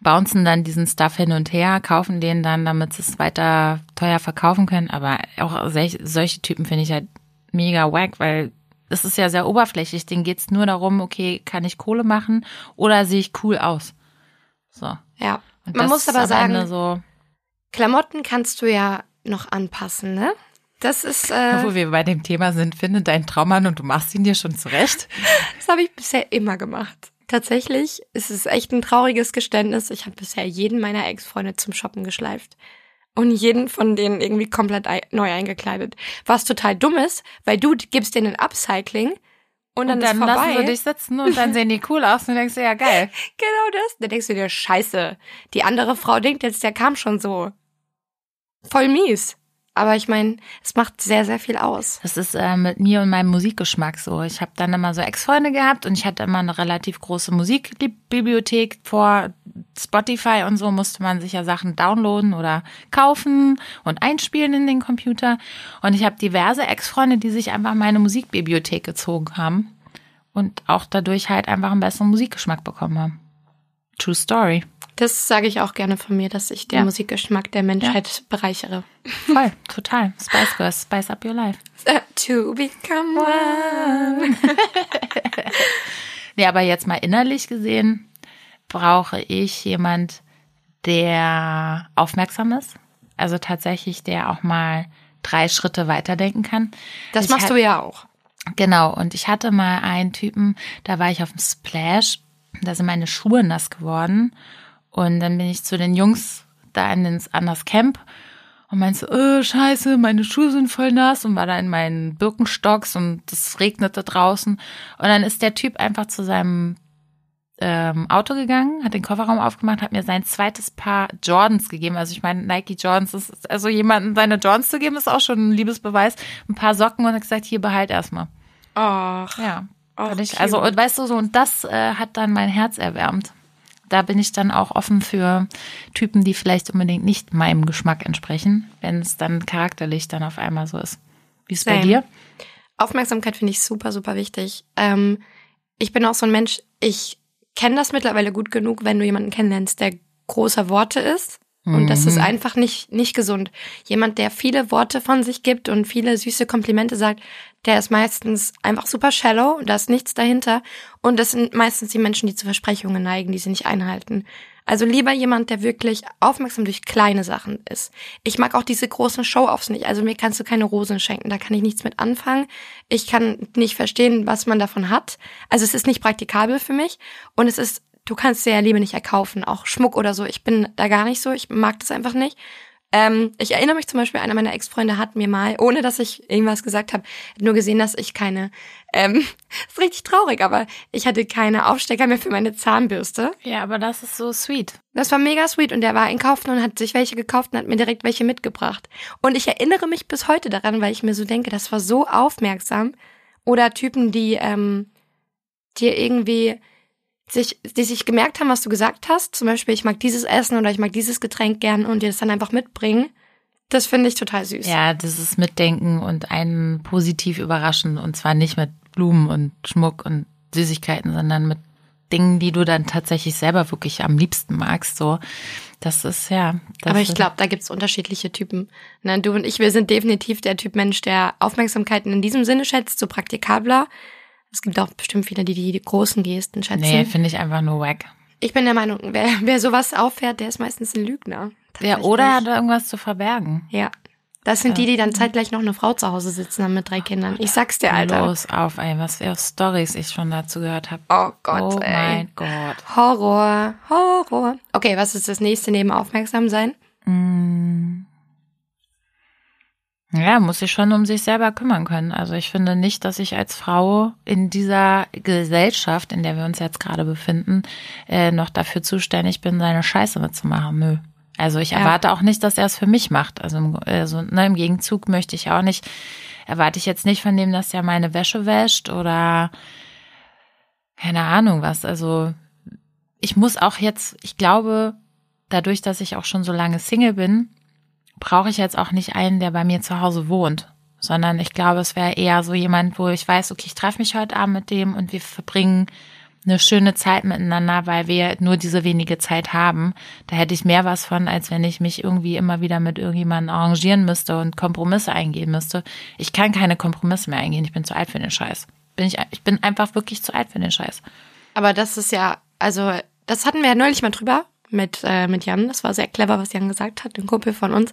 bouncen dann diesen Stuff hin und her, kaufen den dann, damit sie es weiter teuer verkaufen können. Aber auch solch, solche Typen finde ich halt mega wack, weil es ist ja sehr oberflächlich. Denen geht's nur darum, okay, kann ich Kohle machen oder sehe ich cool aus? So. Ja. Und Man muss aber sagen, so, Klamotten kannst du ja noch anpassen, ne? Das ist, äh, <laughs> wo wir bei dem Thema sind, finde deinen Traummann und du machst ihn dir schon zurecht. <laughs> das habe ich bisher immer gemacht. Tatsächlich ist es echt ein trauriges Geständnis. Ich habe bisher jeden meiner Ex-Freunde zum Shoppen geschleift. Und jeden von denen irgendwie komplett neu eingekleidet. Was total dumm ist, weil du gibst denen ein Upcycling und dann, Und dann ist vorbei. lassen sie dich sitzen und dann sehen die cool aus und denkst du, ja geil. <laughs> Genau das. Dann denkst du dir, scheiße. Die andere Frau denkt jetzt, der kam schon so. Voll mies. Aber ich meine, es macht sehr, sehr viel aus. Das ist äh, mit mir und meinem Musikgeschmack so. Ich habe dann immer so Ex-Freunde gehabt und ich hatte immer eine relativ große Musikbibliothek. Vor Spotify und so musste man sich ja Sachen downloaden oder kaufen und einspielen in den Computer. Und ich habe diverse Ex-Freunde, die sich einfach meine Musikbibliothek gezogen haben und auch dadurch halt einfach einen besseren Musikgeschmack bekommen haben. True Story. Das sage ich auch gerne von mir, dass ich den Ja. Musikgeschmack der Menschheit bereichere. Voll, total. Spice Girls, Spice Up Your Life. Uh, to become one. <laughs> Nee, aber jetzt mal innerlich gesehen brauche ich jemand, der aufmerksam ist. Also tatsächlich, der auch mal drei Schritte weiterdenken kann. Das Ich machst du ja auch. Genau, und ich hatte mal einen Typen, da war ich auf dem Splash, da sind meine Schuhe nass geworden. Und dann bin ich zu den Jungs da in den, an das Camp und meinte so, äh, scheiße, meine Schuhe sind voll nass und war da in meinen Birkenstocks und es regnete draußen. Und dann ist der Typ einfach zu seinem ähm, Auto gegangen, hat den Kofferraum aufgemacht, hat mir sein zweites Paar Jordans gegeben. Also ich meine, Nike Jordans, ist, also jemandem seine Jordans zu geben, ist auch schon ein Liebesbeweis. Ein paar Socken und hat gesagt, hier behalt erstmal. Ach. Ja. Ach, ich, also, und weißt du, so, und das äh, hat dann mein Herz erwärmt. Da bin ich dann auch offen für Typen, die vielleicht unbedingt nicht meinem Geschmack entsprechen, wenn es dann charakterlich dann auf einmal so ist. Wie ist es bei dir? Aufmerksamkeit finde ich super, super wichtig. Ähm, ich bin auch so ein Mensch, ich kenne das mittlerweile gut genug, wenn du jemanden kennenlernst, der großer Worte ist. Und das ist einfach nicht, nicht gesund. Jemand, der viele Worte von sich gibt und viele süße Komplimente sagt, der ist meistens einfach super shallow, da ist nichts dahinter. Und das sind meistens die Menschen, die zu Versprechungen neigen, die sie nicht einhalten. Also lieber jemand, der wirklich aufmerksam durch kleine Sachen ist. Ich mag auch diese großen Show-Offs nicht. Also mir kannst du keine Rosen schenken, da kann ich nichts mit anfangen. Ich kann nicht verstehen, was man davon hat. Also es ist nicht praktikabel für mich. Und es ist, du kannst dir ja Liebe nicht erkaufen, auch Schmuck oder so. Ich bin da gar nicht so, ich mag das einfach nicht. Ähm, ich erinnere mich zum Beispiel, einer meiner Ex-Freunde hat mir mal, ohne dass ich irgendwas gesagt habe, nur gesehen, dass ich keine, ähm, <laughs> ist richtig traurig, aber ich hatte keine Aufstecker mehr für meine Zahnbürste. Ja, aber das ist so sweet. Das war mega sweet und der war einkaufen und hat sich welche gekauft und hat mir direkt welche mitgebracht. Und ich erinnere mich bis heute daran, weil ich mir so denke, das war so aufmerksam. Oder Typen, die ähm, dir irgendwie sich, die sich gemerkt haben, was du gesagt hast. Zum Beispiel, ich mag dieses Essen oder ich mag dieses Getränk gern und dir das dann einfach mitbringen. Das finde ich total süß. Ja, das ist Mitdenken und einen positiv überraschen. Und zwar nicht mit Blumen und Schmuck und Süßigkeiten, sondern mit Dingen, die du dann tatsächlich selber wirklich am liebsten magst. So, das ist ja. Das Aber ich glaube, da gibt's unterschiedliche Typen. Ne, du und ich, wir sind definitiv der Typ Mensch, der Aufmerksamkeiten in diesem Sinne schätzt, so praktikabler. Es gibt auch bestimmt viele, die die, großen Gesten schätzen. Nee, finde ich einfach nur wack. ich bin der Meinung, wer, wer sowas auffährt, der ist meistens ein Lügner. Ja, oder hat irgendwas zu verbergen. Ja. Das sind die, die dann zeitgleich noch eine Frau zu Hause sitzen haben mit drei Kindern. Ich sag's dir, Alter. Los auf, ey, was für Stories ich schon dazu gehört habe. Oh Gott, oh ey. mein Gott. Horror, Horror. Okay, was ist das nächste neben aufmerksam sein? Ja, muss sich schon um sich selber kümmern können. Also ich finde nicht, dass ich als Frau in dieser Gesellschaft, in der wir uns jetzt gerade befinden, äh, noch dafür zuständig bin, seine Scheiße mitzumachen. Nö. Also ich Ja. erwarte auch nicht, dass er es für mich macht. Also, im- also ne, im Gegenzug möchte ich auch nicht, erwarte ich jetzt nicht von dem, dass er meine Wäsche wäscht oder keine Ahnung was. Also ich muss auch jetzt, ich glaube, dadurch, dass ich auch schon so lange Single bin, brauche ich jetzt auch nicht einen, der bei mir zu Hause wohnt, sondern ich glaube, es wäre eher so jemand, wo ich weiß, okay, ich treffe mich heute Abend mit dem und wir verbringen eine schöne Zeit miteinander, weil wir nur diese wenige Zeit haben. Da hätte ich mehr was von, als wenn ich mich irgendwie immer wieder mit irgendjemandem arrangieren müsste und Kompromisse eingehen müsste. Ich kann keine Kompromisse mehr eingehen. Ich bin zu alt für den Scheiß. Bin ich, ich bin einfach wirklich zu alt für den Scheiß. Aber das ist ja, also, das hatten wir ja neulich mal drüber mit, äh, mit Jan. Das war sehr clever, was Jan gesagt hat. Ein Kumpel von uns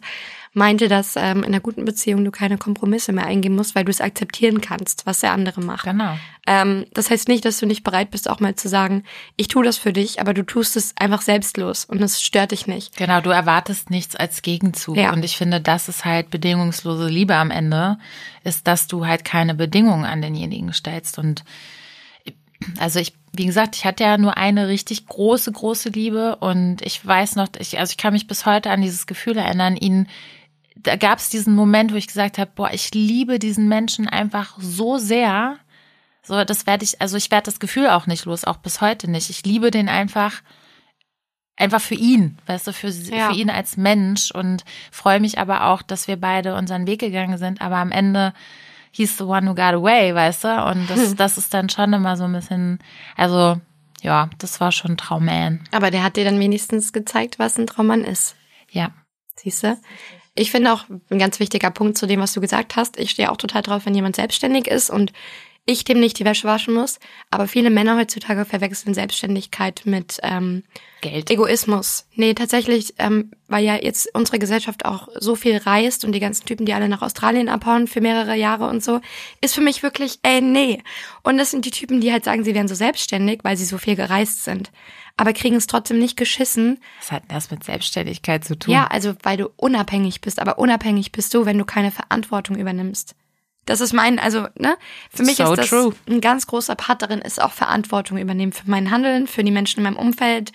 meinte, dass ähm, in einer guten Beziehung du keine Kompromisse mehr eingehen musst, weil du es akzeptieren kannst, was der andere macht. Genau. Ähm, das heißt nicht, dass du nicht bereit bist, auch mal zu sagen, ich tue das für dich, aber du tust es einfach selbstlos und es stört dich nicht. Genau, du erwartest nichts als Gegenzug. Ja. Und ich finde, das ist halt bedingungslose Liebe am Ende, ist, dass du halt keine Bedingungen an denjenigen stellst. Und also ich, wie gesagt, ich hatte ja nur eine richtig große, große Liebe und ich weiß noch, ich, also ich kann mich bis heute an dieses Gefühl erinnern, ihn da gab es diesen Moment, wo ich gesagt habe, boah, ich liebe diesen Menschen einfach so sehr. So, das werde ich, also ich werde das Gefühl auch nicht los, auch bis heute nicht. Ich liebe den einfach, einfach für ihn, weißt du, für, Ja. für ihn als Mensch und freue mich aber auch, dass wir beide unseren Weg gegangen sind. Aber am Ende he's the one who got away, weißt du? Und das, das ist dann schon immer so ein bisschen, also ja, das war schon Traumman. Aber der hat dir dann wenigstens gezeigt, was ein Traummann ist. Ja. Siehst du? Ich finde auch ein ganz wichtiger Punkt zu dem, was du gesagt hast. Ich stehe auch total drauf, wenn jemand selbstständig ist und ich dem nicht die Wäsche waschen muss. Aber viele Männer heutzutage verwechseln Selbstständigkeit mit ähm, Geld. Egoismus. Nee, tatsächlich, ähm, weil ja jetzt unsere Gesellschaft auch so viel reist und die ganzen Typen, die alle nach Australien abhauen für mehrere Jahre und so, ist für mich wirklich, ey, nee. Und das sind die Typen, die halt sagen, sie wären so selbstständig, weil sie so viel gereist sind. Aber kriegen es trotzdem nicht geschissen, Was hat denn das mit Selbstständigkeit zu tun? ja, also weil du unabhängig bist, aber unabhängig bist du, wenn du keine Verantwortung übernimmst. Das ist mein, also, ne? Für mich So ist das true. ein ganz großer Part darin, ist auch Verantwortung übernehmen für mein Handeln, für die Menschen in meinem Umfeld.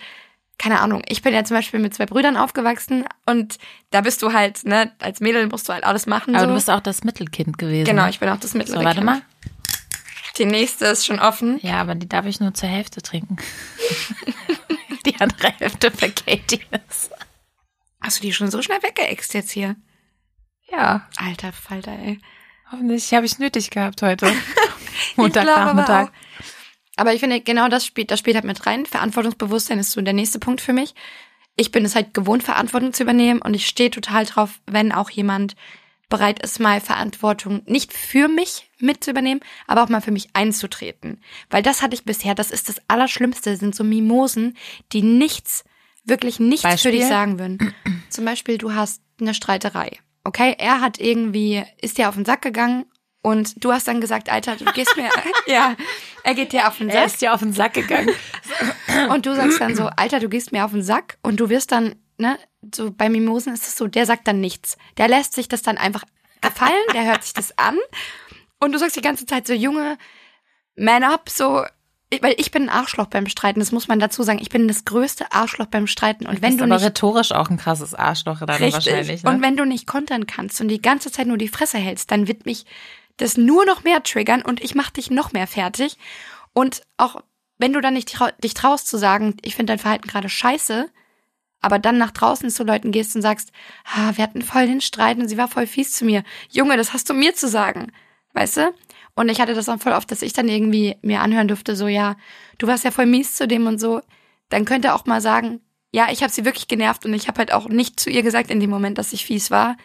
Keine Ahnung. Ich bin ja zum Beispiel mit zwei Brüdern aufgewachsen und da bist du halt, ne, als Mädel musst du halt alles machen. Aber so. du bist auch das Mittelkind gewesen. genau, ne? ich bin auch das mittlere So, warte mal. Die nächste ist schon offen. Ja, aber die darf ich nur zur Hälfte trinken. <laughs> die andere Hälfte für Katie ist. Hast du die schon so schnell weggeext jetzt hier? Ja, Alter Falter, ey. Hoffentlich habe ich nötig gehabt heute. <laughs> Montagnachmittag. Aber ich finde, genau das spielt, das spielt halt mit rein. Verantwortungsbewusstsein ist so der nächste Punkt für mich. Ich bin es halt gewohnt, Verantwortung zu übernehmen und ich stehe total drauf, wenn auch jemand bereit ist, mal Verantwortung nicht für mich mit zu übernehmen, aber auch mal für mich einzutreten. Weil das hatte ich bisher, das ist das Allerschlimmste, sind so Mimosen, die nichts, wirklich nichts Beispiel? für dich sagen würden. Zum Beispiel, du hast eine Streiterei. Okay, er hat irgendwie, ist dir auf den Sack gegangen und du hast dann gesagt, Alter, du gehst mir, <laughs> ja, er geht dir auf den Er Sack. ist dir auf den Sack gegangen. <laughs> Und du sagst dann so, Alter, du gehst mir auf den Sack und du wirst dann, ne, so bei Mimosen ist es so, der sagt dann nichts. Der lässt sich das dann einfach gefallen, der hört sich das an und du sagst die ganze Zeit so, Junge, man up, so, ich- weil ich bin ein Arschloch beim Streiten, das muss man dazu sagen. Ich bin das größte Arschloch beim Streiten und wenn du aber nicht rhetorisch auch ein krasses Arschloch dann Richtig. wahrscheinlich. Ne? Und wenn du nicht kontern kannst und die ganze Zeit nur die Fresse hältst, dann wird mich das nur noch mehr triggern und ich mach dich noch mehr fertig. Und auch wenn du dann nicht trau dich traust zu sagen, ich finde dein Verhalten gerade scheiße, aber dann nach draußen zu Leuten gehst und sagst, ah, wir hatten voll den Streit und sie war voll fies zu mir. Junge, das hast du mir zu sagen. Weißt du? Und ich hatte das dann voll oft, dass ich dann irgendwie mir anhören durfte, so, ja, du warst ja voll mies zu dem und so. Dann könnte er auch mal sagen, ja, ich habe sie wirklich genervt und ich habe halt auch nicht zu ihr gesagt in dem Moment, dass ich fies war.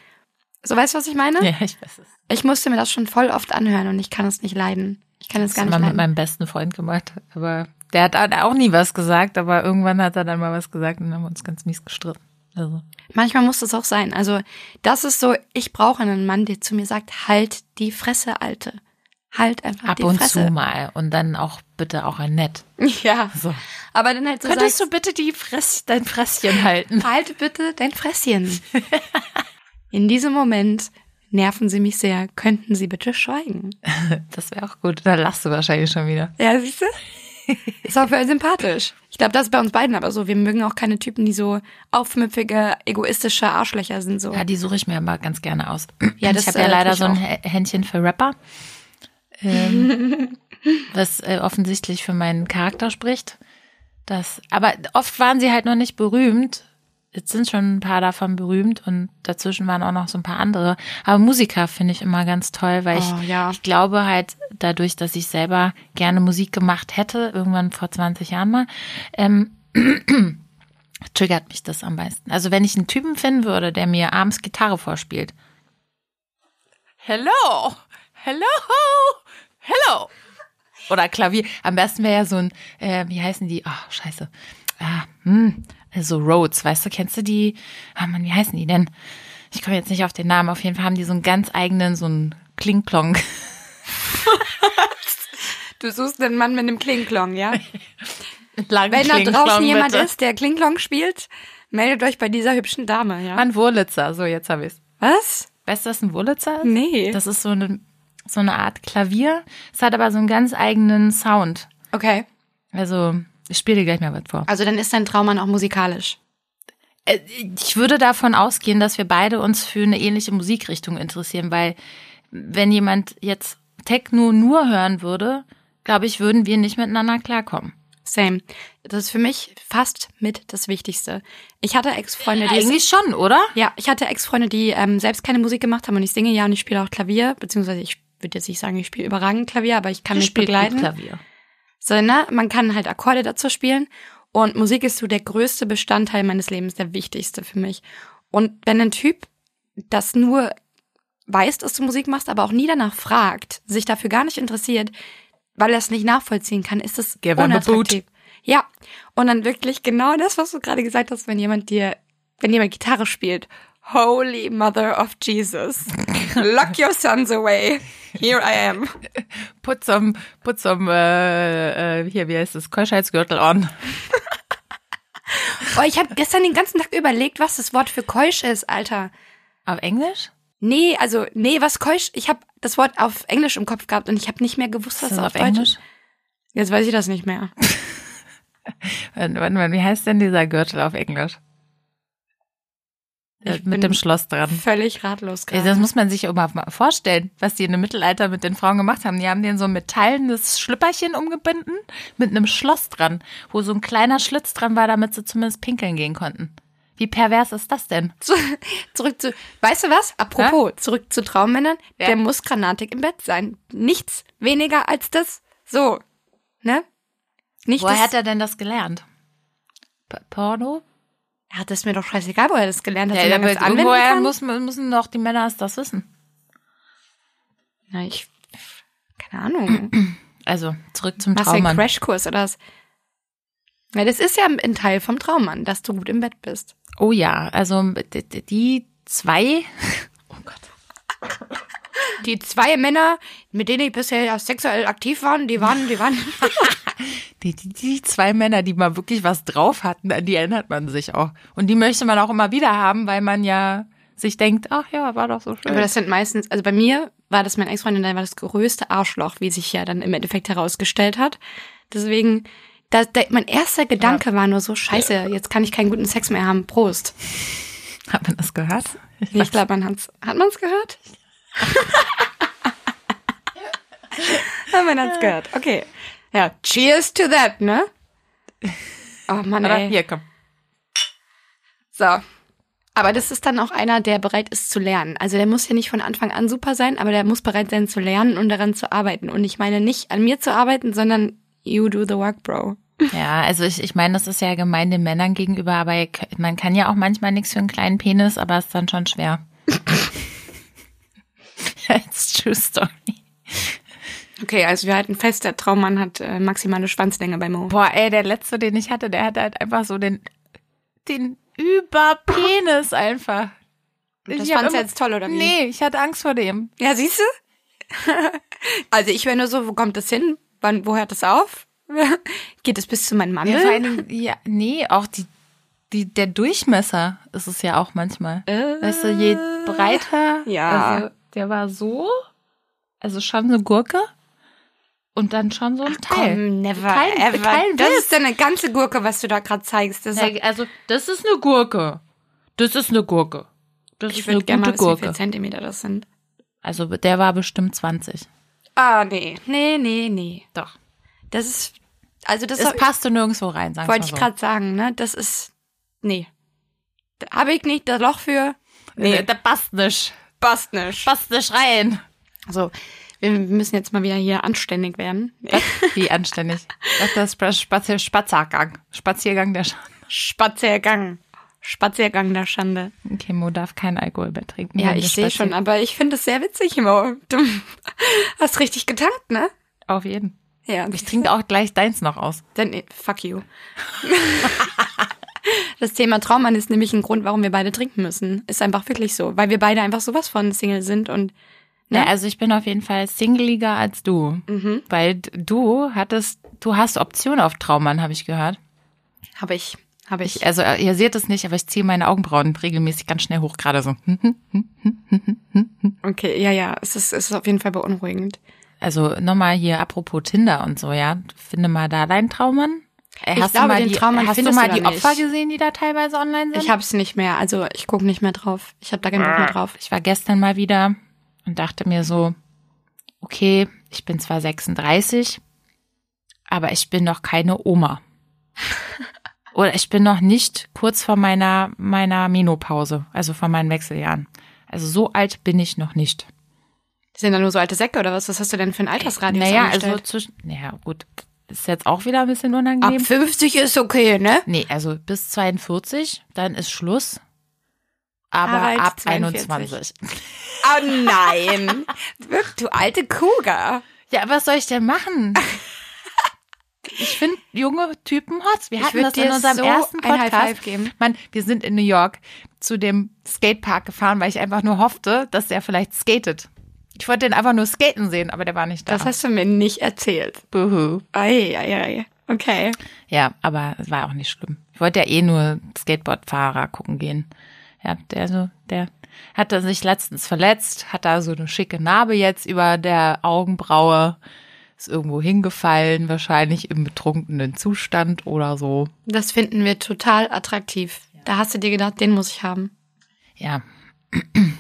So, weißt du, was ich meine? ja, ich weiß es. Ich musste mir das schon voll oft anhören und ich kann es nicht leiden. Ich kann es Das gar nicht ich mal mit leiden. meinem besten Freund gemacht. Aber der hat auch nie was gesagt, aber irgendwann hat er dann mal was gesagt und dann haben wir uns ganz mies gestritten. Also. Manchmal muss das auch sein. Also, das ist so, ich brauche einen Mann, der zu mir sagt, halt die Fresse, Alte. Halt einfach Ab die und Fresse. zu mal. Und dann auch bitte auch ein nett. <laughs> Ja. So. Aber dann halt so Könntest sagst, du bitte die Fress, dein Fresschen halten? <laughs> halt bitte dein Fresschen. <laughs> In diesem Moment nerven sie mich sehr. Könnten sie bitte schweigen? Das wäre auch gut. Da lachst du wahrscheinlich schon wieder. Ja, siehst du? Ist auch voll sympathisch. Ich glaube, das ist bei uns beiden aber so. Wir mögen auch keine Typen, die so aufmüpfige, egoistische Arschlöcher sind. So. Ja, die suche ich mir aber ganz gerne aus. Ja, das, ich habe ja äh, leider so ein auch. Hä- Händchen für Rapper, ähm, <laughs> was äh, offensichtlich für meinen Charakter spricht. Das, aber oft waren sie halt noch nicht berühmt. Jetzt sind schon ein paar davon berühmt und dazwischen waren auch noch so ein paar andere. Aber Musiker finde ich immer ganz toll, weil Oh, ich, ja. ich glaube halt dadurch, dass ich selber gerne Musik gemacht hätte, irgendwann vor 20 Jahren mal, ähm, <clears throat> triggert mich das am meisten. Also wenn ich einen Typen finden würde, der mir abends Gitarre vorspielt. Hello, hello, hello. Oder Klavier. Am besten wäre ja so ein, äh, wie heißen die? Oh, scheiße. Ah, hm, so Rhodes, weißt du, kennst du die? Ah, Mann, wie heißen die denn? Ich komme jetzt nicht auf den Namen. Auf jeden Fall haben die so einen ganz eigenen, so einen Klingklong. <laughs> Du suchst einen Mann mit einem Klingklong, ja? Langen Wenn da draußen jemand bitte. ist, der Klingklong spielt, meldet euch bei dieser hübschen Dame, ja? Ein Wurlitzer, so jetzt habe ich's. Was? Weißt du, was ein Wurlitzer ist? Nee. Das ist so eine, so eine Art Klavier. Es hat aber so einen ganz eigenen Sound. Okay. Also, ich spiele dir gleich mal was vor. Also dann ist dein Traummann auch musikalisch. Äh, Ich würde davon ausgehen, dass wir beide uns für eine ähnliche Musikrichtung interessieren, weil wenn jemand jetzt Techno nur hören würde, glaube ich, würden wir nicht miteinander klarkommen. Same. Das ist für mich fast mit das Wichtigste. Ich hatte Ex-Freunde, die Eigentlich schon, oder? Ja, ich hatte Ex-Freunde, die ähm, selbst keine Musik gemacht haben und ich singe ja und ich spiele auch Klavier, beziehungsweise ich würde jetzt nicht sagen, ich spiele überragend Klavier, aber ich kann mich begleiten. Klavier. So, ne? Man kann halt Akkorde dazu spielen und Musik ist so der größte Bestandteil meines Lebens, der wichtigste für mich. Und wenn ein Typ das nur weiß, dass du Musik machst, aber auch nie danach fragt, sich dafür gar nicht interessiert, weil er es nicht nachvollziehen kann, ist es unattraktiv. Ja, und dann wirklich genau das, was du gerade gesagt hast, wenn jemand dir, wenn jemand Gitarre spielt. Holy Mother of Jesus. Lock your sons away. Here I am. Put some, put some, äh, äh, hier, wie heißt es, Keuschheitsgürtel on. <laughs> Oh, ich habe gestern den ganzen Tag überlegt, was das Wort für keusch ist, Alter. Auf Englisch? Nee, also, nee, was keusch? Ich habe das Wort auf Englisch im Kopf gehabt und ich habe nicht mehr gewusst, was das auf auf Deutsch Englisch? ist. Jetzt weiß ich das nicht mehr. <laughs> Warte mal, wie heißt denn dieser Gürtel auf Englisch? Ich mit dem Schloss dran. Völlig ratlos gerade. Das muss man sich mal vorstellen, was die in dem Mittelalter mit den Frauen gemacht haben. Die haben denen so ein metallenes Schlüpperchen umgebunden mit einem Schloss dran, wo so ein kleiner Schlitz dran war, damit sie zumindest pinkeln gehen konnten. Wie pervers ist das denn? <laughs> Zu- zurück zu, weißt du was? Apropos, zurück zu Traummännern. Ja. Der muss granatig im Bett sein. Nichts weniger als das. So, ne? Nicht Woher hat er denn das gelernt? P Porno? Ja, das ist mir doch scheißegal, wo er das gelernt hat. Ja, solange aber er es anwenden woher kann. muss, müssen doch die Männer das wissen? Na, ich, keine Ahnung. <clears throat> Also, zurück zum Machst du einen Traummann. Crashkurs oder was? Ja, das ist ja ein Teil vom Traummann, dass du gut im Bett bist. Oh ja, also die zwei, <laughs> oh Gott, Die zwei Männer, mit denen ich bisher ja sexuell aktiv war, die waren, die waren. <laughs> die, die, die zwei Männer, die mal wirklich was drauf hatten, an die erinnert man sich auch. Und die möchte man auch immer wieder haben, weil man ja sich denkt, ach ja, war doch so schön. Aber das sind meistens, also bei mir war das mein Ex-Freund und der war das größte Arschloch, wie sich ja dann im Endeffekt herausgestellt hat. Deswegen, da, da, mein erster Gedanke war nur so, scheiße, jetzt kann ich keinen guten Sex mehr haben. Prost. Hat man das gehört? Ich glaube, man hat's, hat man's gehört? Ja, man hat's gehört. Okay. Ja, cheers to that, ne? Oh Mann, Oder? ey. Hier, komm. So. Aber das ist dann auch einer, der bereit ist zu lernen. Also der muss ja nicht von Anfang an super sein, aber der muss bereit sein zu lernen und daran zu arbeiten. Und ich meine nicht an mir zu arbeiten, sondern you do the work, bro. Ja, also ich, ich meine, das ist ja gemein den Männern gegenüber, aber man kann ja auch manchmal nichts für einen kleinen Penis, aber ist dann schon schwer. <laughs> ja, it's true story. Okay, also wir halten fest, der Traummann hat äh, maximale Schwanzlänge bei Mo. Boah, ey, der letzte, den ich hatte, der hatte halt einfach so den, den Überpenis einfach. Das Ich hab fand's immer- jetzt toll, oder wie? Nee, ich hatte Angst vor dem. Ja, siehst du? <laughs> also ich wäre nur so, wo kommt das hin? Wann, wo hört das auf? <laughs> Geht es bis zu meinem Ja, allen Dingen, ja, nee, auch die, die, der Durchmesser ist es ja auch manchmal. Weißt du, je breiter, ja. also der war so, also schon eine Gurke und dann schon so ein Teil. Komm, never Kein- ever. kein das ist eine ganze Gurke, was du da gerade zeigst. Das ist, Ja, also, das ist eine Gurke. Das ist eine Gurke. Das ich ist eine würde gerne mal wissen, wie viele Gurke. Zentimeter das sind. Also, der war bestimmt 20. Ah, nee. Nee, nee, nee. Doch. Das ist, also das hab- passte nirgendwo rein, sagen wollte ich so. gerade sagen, ne? Das ist, nee. Da habe ich nicht das Loch für. Nee, Nee, der passt nicht. Passt nicht. Passt nicht rein. Also, wir müssen jetzt mal wieder hier anständig werden. <laughs> Wie anständig. Das ist der Spazier Spaziergang. Spaziergang der Schande. Spaziergang. Spaziergang der Schande. Okay, Mo darf keinen Alkohol mehr trinken. Ja, ich sehe schon, aber ich finde es sehr witzig, Mo. Du hast richtig getankt, ne? Auf jeden. Ja. Ich trinke auch gleich deins noch aus. Dann, eh, fuck you. <laughs> das Thema Traummann ist nämlich ein Grund, warum wir beide trinken müssen. Ist einfach wirklich so, weil wir beide einfach sowas von Single sind und Ja, Ne? also ich bin auf jeden Fall singleiger als du. Mhm. Weil du hattest, du hast Optionen auf Traummann, habe ich gehört. habe ich, habe ich. Ich, also äh, ihr seht es nicht, aber ich ziehe meine Augenbrauen regelmäßig ganz schnell hoch, gerade so. <laughs> Okay, ja, ja, es ist, es ist auf jeden Fall beunruhigend. Also nochmal hier apropos Tinder und so, ja. Finde mal da deinen Traummann. Ey, Ich hast glaube, du mal den die, Traummann hast du mal du die Opfer nicht. gesehen, die da teilweise online sind? Ich hab's nicht mehr, also ich gucke nicht mehr drauf. Ich habe da keinen Bock mehr drauf. Ich war gestern mal wieder und dachte mir so, okay, ich bin zwar 36, aber ich bin noch keine Oma. <laughs> Oder ich bin noch nicht kurz vor meiner, meiner Menopause, also vor meinen Wechseljahren. Also so alt bin ich noch nicht. Sind da nur so alte Säcke oder was? Was hast du denn für ein Altersradius naja, also zwischen, naja, gut, ist jetzt auch wieder ein bisschen Ab unangenehm. 50 ist okay, ne? Nee, also bis 42, dann ist Schluss. Aber Harald, ab 42. 21. <laughs> Oh nein. Du alte Kuga. Ja, was soll ich denn machen? <laughs> Ich finde junge Typen hot. Wir hatten das in unserem so ersten Podcast. Mann, wir sind in New York zu dem Skatepark gefahren, weil ich einfach nur hoffte, dass der vielleicht skatet. Ich wollte den einfach nur skaten sehen, aber der war nicht da. Das hast du mir nicht erzählt. Buhu. Ei, ei, ei. Okay. Ja, aber es war auch nicht schlimm. Ich wollte ja eh nur Skateboardfahrer gucken gehen. Ja, der so, der hatte sich letztens verletzt, hat da so eine schicke Narbe jetzt über der Augenbraue, ist irgendwo hingefallen, wahrscheinlich im betrunkenen Zustand oder so. Das finden wir total attraktiv. Da hast du dir gedacht, den muss ich haben. Ja,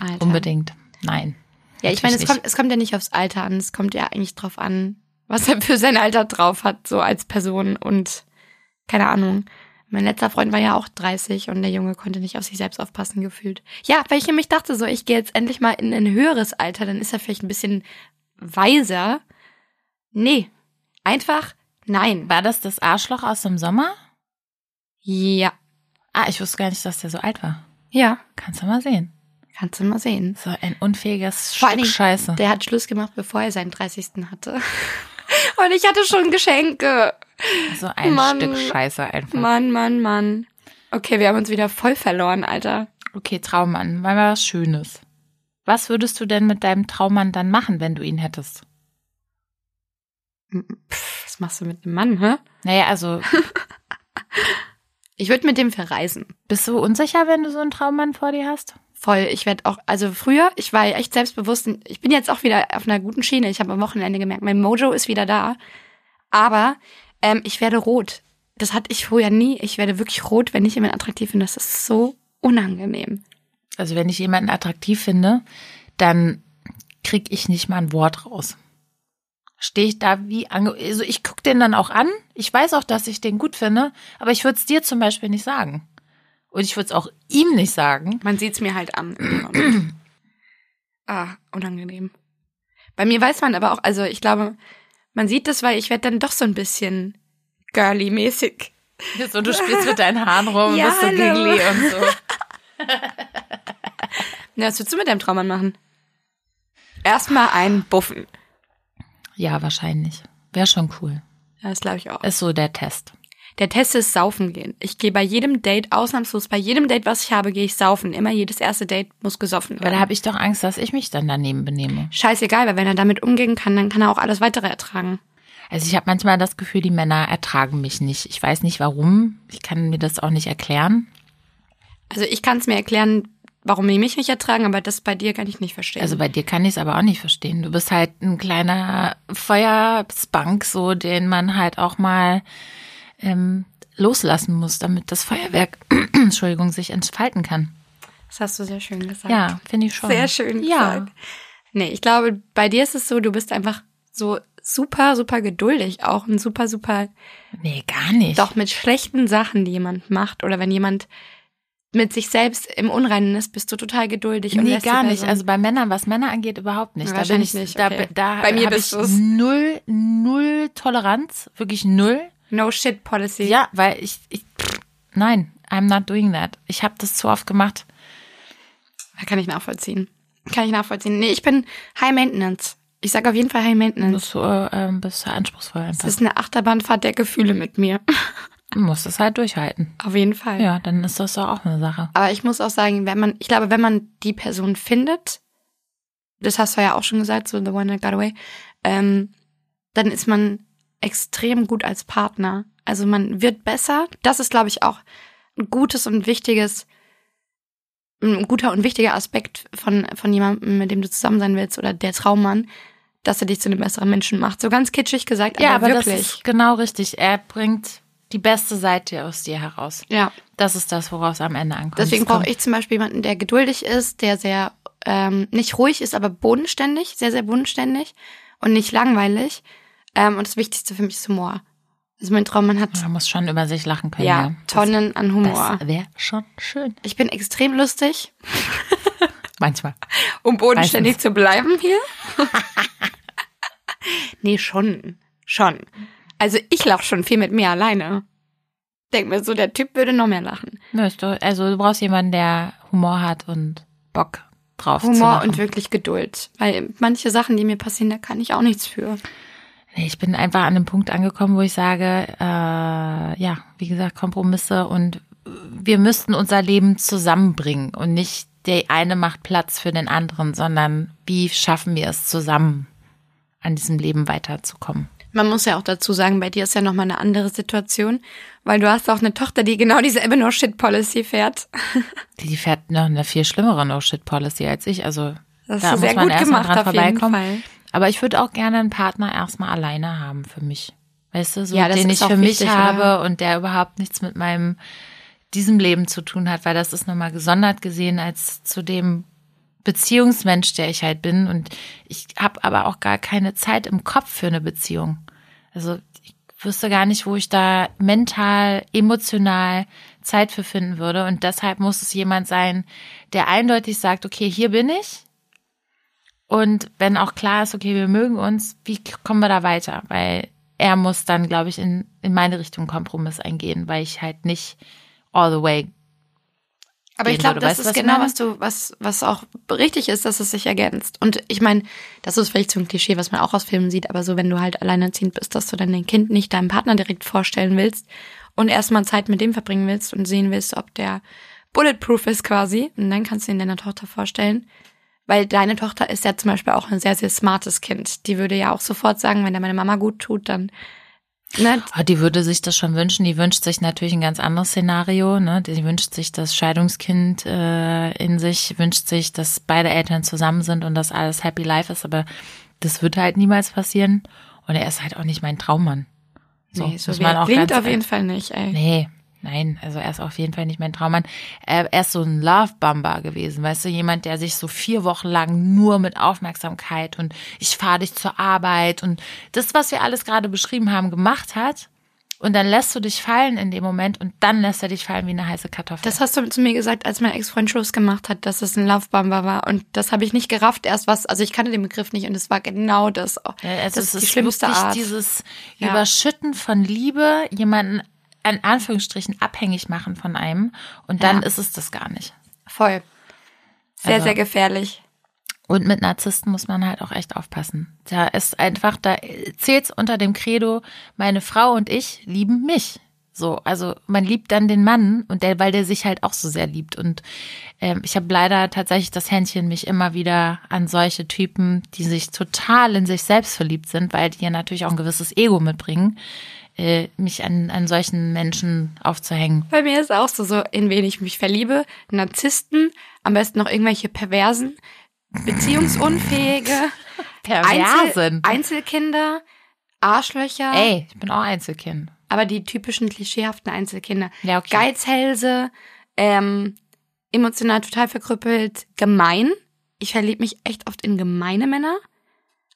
Alter. unbedingt. Nein. Ja, ich meine, es kommt, es kommt ja nicht aufs Alter an. Es kommt ja eigentlich drauf an, was er für sein Alter drauf hat, so als Person. Und keine Ahnung. Mein letzter Freund war ja auch 30 und der Junge konnte nicht auf sich selbst aufpassen gefühlt. Ja, weil ich nämlich dachte so, ich gehe jetzt endlich mal in ein höheres Alter, dann ist er vielleicht ein bisschen weiser. Nee, einfach nein. War das das Arschloch aus dem Sommer? Ja, Ah, ich wusste gar nicht, dass der so alt war. ja, Kannst du mal sehen. Kannst du mal sehen. So ein unfähiges Vor Stück Dingen, Scheiße. Der hat Schluss gemacht, bevor er seinen 30. hatte. <laughs> Und ich hatte schon Geschenke. So ein Mann. Stück Scheiße einfach. Mann, Mann, Mann. Okay, wir haben uns wieder voll verloren, Alter. Okay, Traummann, mal was Schönes. Was würdest du denn mit deinem Traummann dann machen, wenn du ihn hättest? Pff, was machst du mit dem Mann, hä? Naja, also <laughs> Ich würde mit dem verreisen. bist du unsicher, wenn du so einen Traummann vor dir hast? Voll. Ich werde auch, also früher, ich war echt selbstbewusst. Ich bin jetzt auch wieder auf einer guten Schiene. Ich habe am Wochenende gemerkt, mein Mojo ist wieder da. Aber ähm, ich werde rot. Das hatte ich früher nie. Ich werde wirklich rot, wenn ich jemanden attraktiv finde. Das ist so unangenehm. Also wenn ich jemanden attraktiv finde, dann krieg ich nicht mal ein Wort raus. Stehe ich da wie ange also ich guck den dann auch an. Ich weiß auch, dass ich den gut finde, aber ich würde es dir zum Beispiel nicht sagen. Und ich würde es auch ihm nicht sagen. Man sieht's mir halt an. <clears throat> ah, unangenehm. Bei mir weiß man aber auch, also ich glaube, man sieht das, weil ich werde dann doch so ein bisschen girly-mäßig. So, du spielst mit deinen Haaren rum, <laughs> Ja, bist so giggly und so. <laughs> Na, was würdest du mit deinem Traummann machen? Erstmal einen Buffen. Ja, wahrscheinlich. Wäre schon cool. Ja, das glaube ich auch. Ist so der Test. Der Test ist saufen gehen. Ich gehe bei jedem Date, ausnahmslos bei jedem Date, was ich habe, gehe ich saufen. Immer jedes erste Date muss gesoffen Aber da werden. habe ich doch Angst, dass ich mich dann daneben benehme. Scheißegal, weil wenn er damit umgehen kann, dann kann er auch alles weitere ertragen. Also ich habe manchmal das Gefühl, die Männer ertragen mich nicht. Ich weiß nicht warum. Ich kann mir das auch nicht erklären. Also ich kann es mir erklären, warum die mich nicht ertragen, aber das bei dir kann ich nicht verstehen. Also bei dir kann ich es aber auch nicht verstehen. Du bist halt ein kleiner Feuerspunk, so den man halt auch mal ähm, loslassen muss, damit das Feuerwerk, <clears throat> Entschuldigung, sich entfalten kann. das hast du sehr schön gesagt. Ja, finde ich schon. Sehr schön Ja. gesagt. Nee, ich glaube, bei dir ist es so, du bist einfach so super, super geduldig auch und super, super Nee, gar nicht. doch mit schlechten Sachen, die jemand macht oder wenn jemand mit sich selbst im Unreinen ist, bist du total geduldig. und Nee, gar nicht. Also bei Männern, was Männer angeht, überhaupt nicht. Ja, da bin ich, wahrscheinlich nicht, da, okay. da Bei mir habe bist ich du's. null, null Toleranz, wirklich null. No shit policy. Ja, weil ich, ich nein, I'm not doing that. Ich habe das zu oft gemacht. Kann ich nachvollziehen. Kann ich nachvollziehen. Nee, ich bin High Maintenance. Ich sag auf jeden Fall High Maintenance. Bist du, äh, ähm, bist du anspruchsvoll einfach. Das ist eine Achterbahnfahrt der Gefühle mit mir. Du musst es halt durchhalten. auf jeden Fall. Ja, dann ist das doch auch eine Sache. Aber ich muss auch sagen, wenn man, ich glaube, wenn man die Person findet, das hast du ja auch schon gesagt, so The One That Got Away, ähm, dann ist man extrem gut als Partner. Also man wird besser. Das ist, glaube ich, auch ein gutes und wichtiges, ein guter und wichtiger Aspekt von, von jemandem, mit dem du zusammen sein willst oder der Traummann, dass er dich zu einem besseren Menschen macht. So ganz kitschig gesagt, Ja, aber, aber wirklich. das ist genau richtig. Er bringt die beste Seite aus dir heraus. Ja. Das ist das, woraus am Ende ankommt. Deswegen brauche ich zum Beispiel jemanden, der geduldig ist, der sehr ähm, nicht ruhig ist, aber bodenständig, sehr, sehr bodenständig und nicht langweilig. Ähm, und das Wichtigste für mich ist Humor. Also mein Traum, man hat Man muss schon über sich lachen können. ja, Ja, Tonnen an Humor. Das wäre schon schön. Ich bin extrem lustig, <laughs> Manchmal. um bodenständig Meistens. zu bleiben hier. <laughs> nee, schon. Schon. Also ich lache schon viel mit mir alleine. Denk mir so, der Typ würde noch mehr lachen. Doch- Also du brauchst jemanden, der Humor hat und Bock drauf zu Humor und wirklich Geduld. Weil manche Sachen, die mir passieren, da kann ich auch nichts für. Ich bin einfach an einem Punkt angekommen, wo ich sage, äh, ja, wie gesagt, Kompromisse und wir müssten unser Leben zusammenbringen und nicht der eine macht Platz für den anderen, sondern wie schaffen wir es zusammen, an diesem Leben weiterzukommen. Man muss ja auch dazu sagen, bei dir ist ja nochmal eine andere Situation, weil du hast auch eine Tochter, die genau dieselbe No-Shit-Policy fährt. <laughs> Die fährt noch eine viel schlimmere No-Shit-Policy als ich, also Das da muss sehr man gut erstmal gemacht, dran auf jeden vorbeikommen. Aber ich würde auch gerne einen Partner erstmal alleine haben für mich. Weißt du, so, Ja, den ich für mich wichtig, habe oder? und der überhaupt nichts mit meinem diesem Leben zu tun hat, weil das ist nochmal gesondert gesehen als zu dem Beziehungsmensch, der ich halt bin. Und ich habe aber auch gar keine Zeit im Kopf für eine Beziehung. Also ich wüsste gar nicht, wo ich da mental, emotional Zeit für finden würde. Und deshalb muss es jemand sein, der eindeutig sagt, okay, hier bin ich. Und wenn auch klar ist, okay, wir mögen uns, wie kommen wir da weiter? Weil er muss dann, glaube ich, in, in meine Richtung Kompromiss eingehen, weil ich halt nicht all the way. Aber ich glaube, das Weißt ist genau, meine? was du, was, was auch richtig ist, dass es sich ergänzt. Und ich meine, das ist vielleicht so ein Klischee, was man auch aus Filmen sieht, aber so, wenn du halt alleinerziehend bist, dass du dann dein Kind nicht deinem Partner direkt vorstellen willst und erstmal Zeit mit dem verbringen willst und sehen willst, ob der bulletproof ist quasi. Und dann kannst du ihn deiner Tochter vorstellen. Weil deine Tochter ist ja zum Beispiel auch ein sehr, sehr smartes Kind. Die würde ja auch sofort sagen, wenn er meine Mama gut tut, dann, ne, Ah, Die würde sich das schon wünschen. Die wünscht sich natürlich ein ganz anderes Szenario. Ne? Die wünscht sich das Scheidungskind äh, in sich, wünscht sich, dass beide Eltern zusammen sind und dass alles Happy Life ist. Aber das wird halt niemals passieren. Und er ist halt auch nicht mein Traummann. So, nee, so muss wie man auch klingt auf jeden Fall nicht, ey. Nee, nein, also er ist auf jeden Fall nicht mein Traummann. Er, ist so ein Love-Bumber gewesen, weißt du, jemand, der sich so vier Wochen lang nur mit Aufmerksamkeit und ich fahre dich zur Arbeit und das, was wir alles gerade beschrieben haben, gemacht hat. Und dann lässt du dich fallen in dem Moment und dann lässt er dich fallen wie eine heiße Kartoffel. Das hast du zu mir gesagt, als mein Ex-Freund Schluss gemacht hat, dass es ein Lovebomber war. Und das habe ich nicht gerafft erst was. Also ich kannte den Begriff nicht und es war genau das. Ja, also das es ist die schlimmste Art. dieses Ja. Überschütten von Liebe, jemanden in Anführungsstrichen abhängig machen von einem und dann Ja. ist es das gar nicht. Voll. Sehr, Also- sehr gefährlich. Und mit Narzissten muss man halt auch echt aufpassen. Da ist einfach, da zählt's unter dem Credo, meine Frau und ich lieben mich. So, also man liebt dann den Mann und der, weil der sich halt auch so sehr liebt. Und ähm, ich habe leider tatsächlich das Händchen, mich immer wieder an solche Typen, die sich total in sich selbst verliebt sind, weil die ja natürlich auch ein gewisses Ego mitbringen, äh, mich an, an solchen Menschen aufzuhängen. Bei mir ist auch so, so in wen ich mich verliebe. Narzissten, am besten noch irgendwelche Perversen, beziehungsunfähige, <laughs> Einzel Perversen. Einzelkinder, Arschlöcher. Ey, ich bin auch Einzelkind. aber die typischen klischeehaften Einzelkinder. Ja, okay. Geizhälse, ähm, emotional total verkrüppelt, gemein. Ich verliebe mich echt oft in gemeine Männer.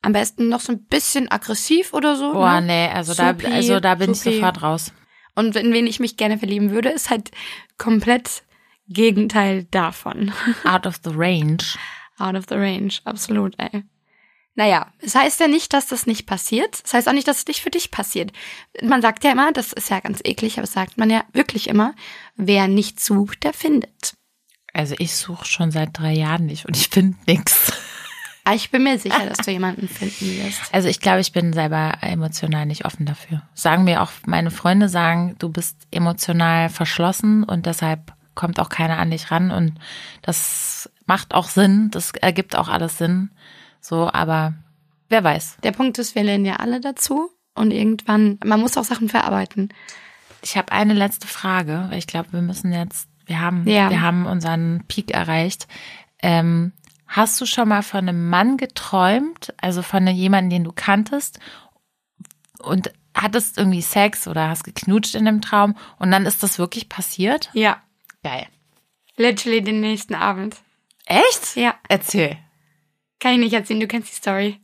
Am besten noch so ein bisschen aggressiv oder so. Boah, ne? nee, also da, also da bin supi. ich sofort raus. Und in wen ich mich gerne verlieben würde, ist halt komplett Gegenteil davon. <laughs> Out of the range. Out of the range, absolut, ey. Naja, es heißt ja nicht, dass das nicht passiert. Es heißt auch nicht, dass es nicht für dich passiert. Man sagt ja immer, das ist ja ganz eklig, aber das sagt man ja wirklich immer, wer nicht sucht, der findet. Also ich suche schon seit drei Jahren nicht und ich finde nix. Aber ich bin mir sicher, dass du jemanden finden wirst. <laughs> Also ich glaube, ich bin selber emotional nicht offen dafür. Sagen mir auch meine Freunde sagen, du bist emotional verschlossen und deshalb kommt auch keiner an dich ran und das macht auch Sinn, das ergibt auch alles Sinn. So, aber wer weiß. Der Punkt ist, wir lernen ja alle dazu und irgendwann, man muss auch Sachen verarbeiten. Ich habe eine letzte Frage, weil ich glaube, wir müssen jetzt, wir haben, Ja. wir haben unseren Peak erreicht. Ähm, hast du schon mal von einem Mann geträumt, also von jemandem, den du kanntest? Und hattest irgendwie Sex oder hast geknutscht in dem Traum und dann ist das wirklich passiert? Ja. Geil. Literally den nächsten Abend. Echt? Ja. Erzähl. Kann ich nicht erzählen, du kennst die Story.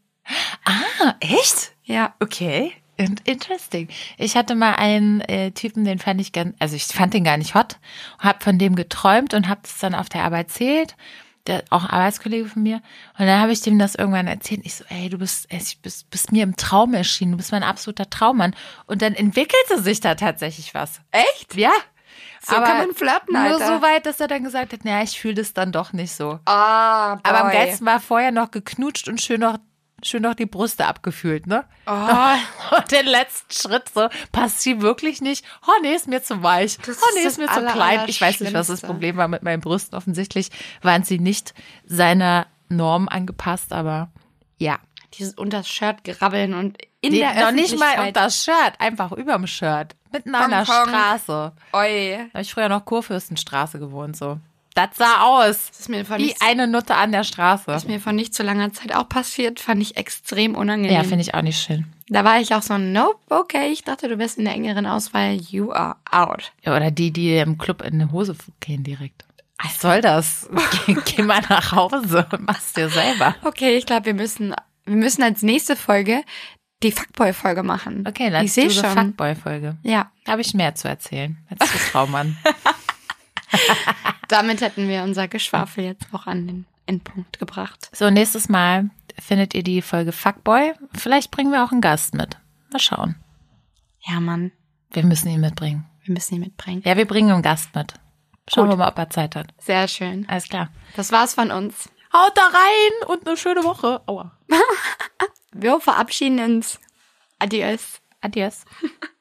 Ah, echt? Ja. Okay. Und interesting. Ich hatte mal einen äh, Typen, den fand ich ganz, also ich fand den gar nicht hot, hab von dem geträumt und hab das dann auf der Arbeit erzählt, der auch Arbeitskollege von mir. Und dann habe ich dem das irgendwann erzählt. Ich so, ey, du bist, ey, du bist, bist mir im Traum erschienen, du bist mein absoluter Traummann. Und dann entwickelte sich da tatsächlich was. Echt? Ja. So kann man flirten, Nur Alter. so weit, dass er dann gesagt hat, naja, ich fühle das dann doch nicht so. Ah, boy. Aber am geilsten war vorher noch geknutscht und schön noch, schön noch die Brüste abgefühlt, ne? Oh, <laughs> Und den letzten Schritt so, passt sie wirklich nicht? Oh nee, ist mir zu weich. Das oh nee, ist ist mir das zu aller, klein. aller Ich weiß nicht, was das. Problem war mit meinen Brüsten. Offensichtlich waren sie nicht seiner Norm angepasst, aber ja. dieses unter das Shirt grabbeln und in Nee, der noch nicht mal unter das Shirt, einfach überm Shirt. Mitten an der. Straße. Oi. Da habe ich früher noch Kurfürstenstraße gewohnt, so. Das sah aus. Das ist mir vor Wie nicht, eine Nutte an der Straße. das ist mir vor nicht so langer Zeit auch passiert, fand ich extrem unangenehm. Ja, finde ich auch nicht schön. Da war ich auch so, nope, okay, ich dachte, du wärst in der engeren Auswahl, you are out. Ja, oder die, die im Club in eine Hose gehen direkt. Was soll das? <laughs> Geh, geh mal nach Hause und <laughs> mach's dir selber. Okay, ich glaube, wir müssen, wir müssen als nächste Folge die Fuckboy-Folge machen. Okay, dann ich sehe schon. Fuckboy-Folge. Ja, Da habe ich mehr zu erzählen als zu Traummann. <laughs> <laughs> damit hätten wir unser Geschwafel jetzt auch an den Endpunkt gebracht. so, nächstes Mal findet ihr die Folge Fuckboy. Vielleicht bringen wir auch einen Gast mit. Mal schauen. Ja, Mann, Wir müssen ihn mitbringen. wir müssen ihn mitbringen. Ja, wir bringen einen Gast mit. Schauen Gut. wir mal, ob er Zeit hat. Sehr schön. Alles klar. Das war's von uns. Haut da rein und eine schöne Woche. Aua. <laughs> Wir verabschieden uns. Adios. Adios. <laughs>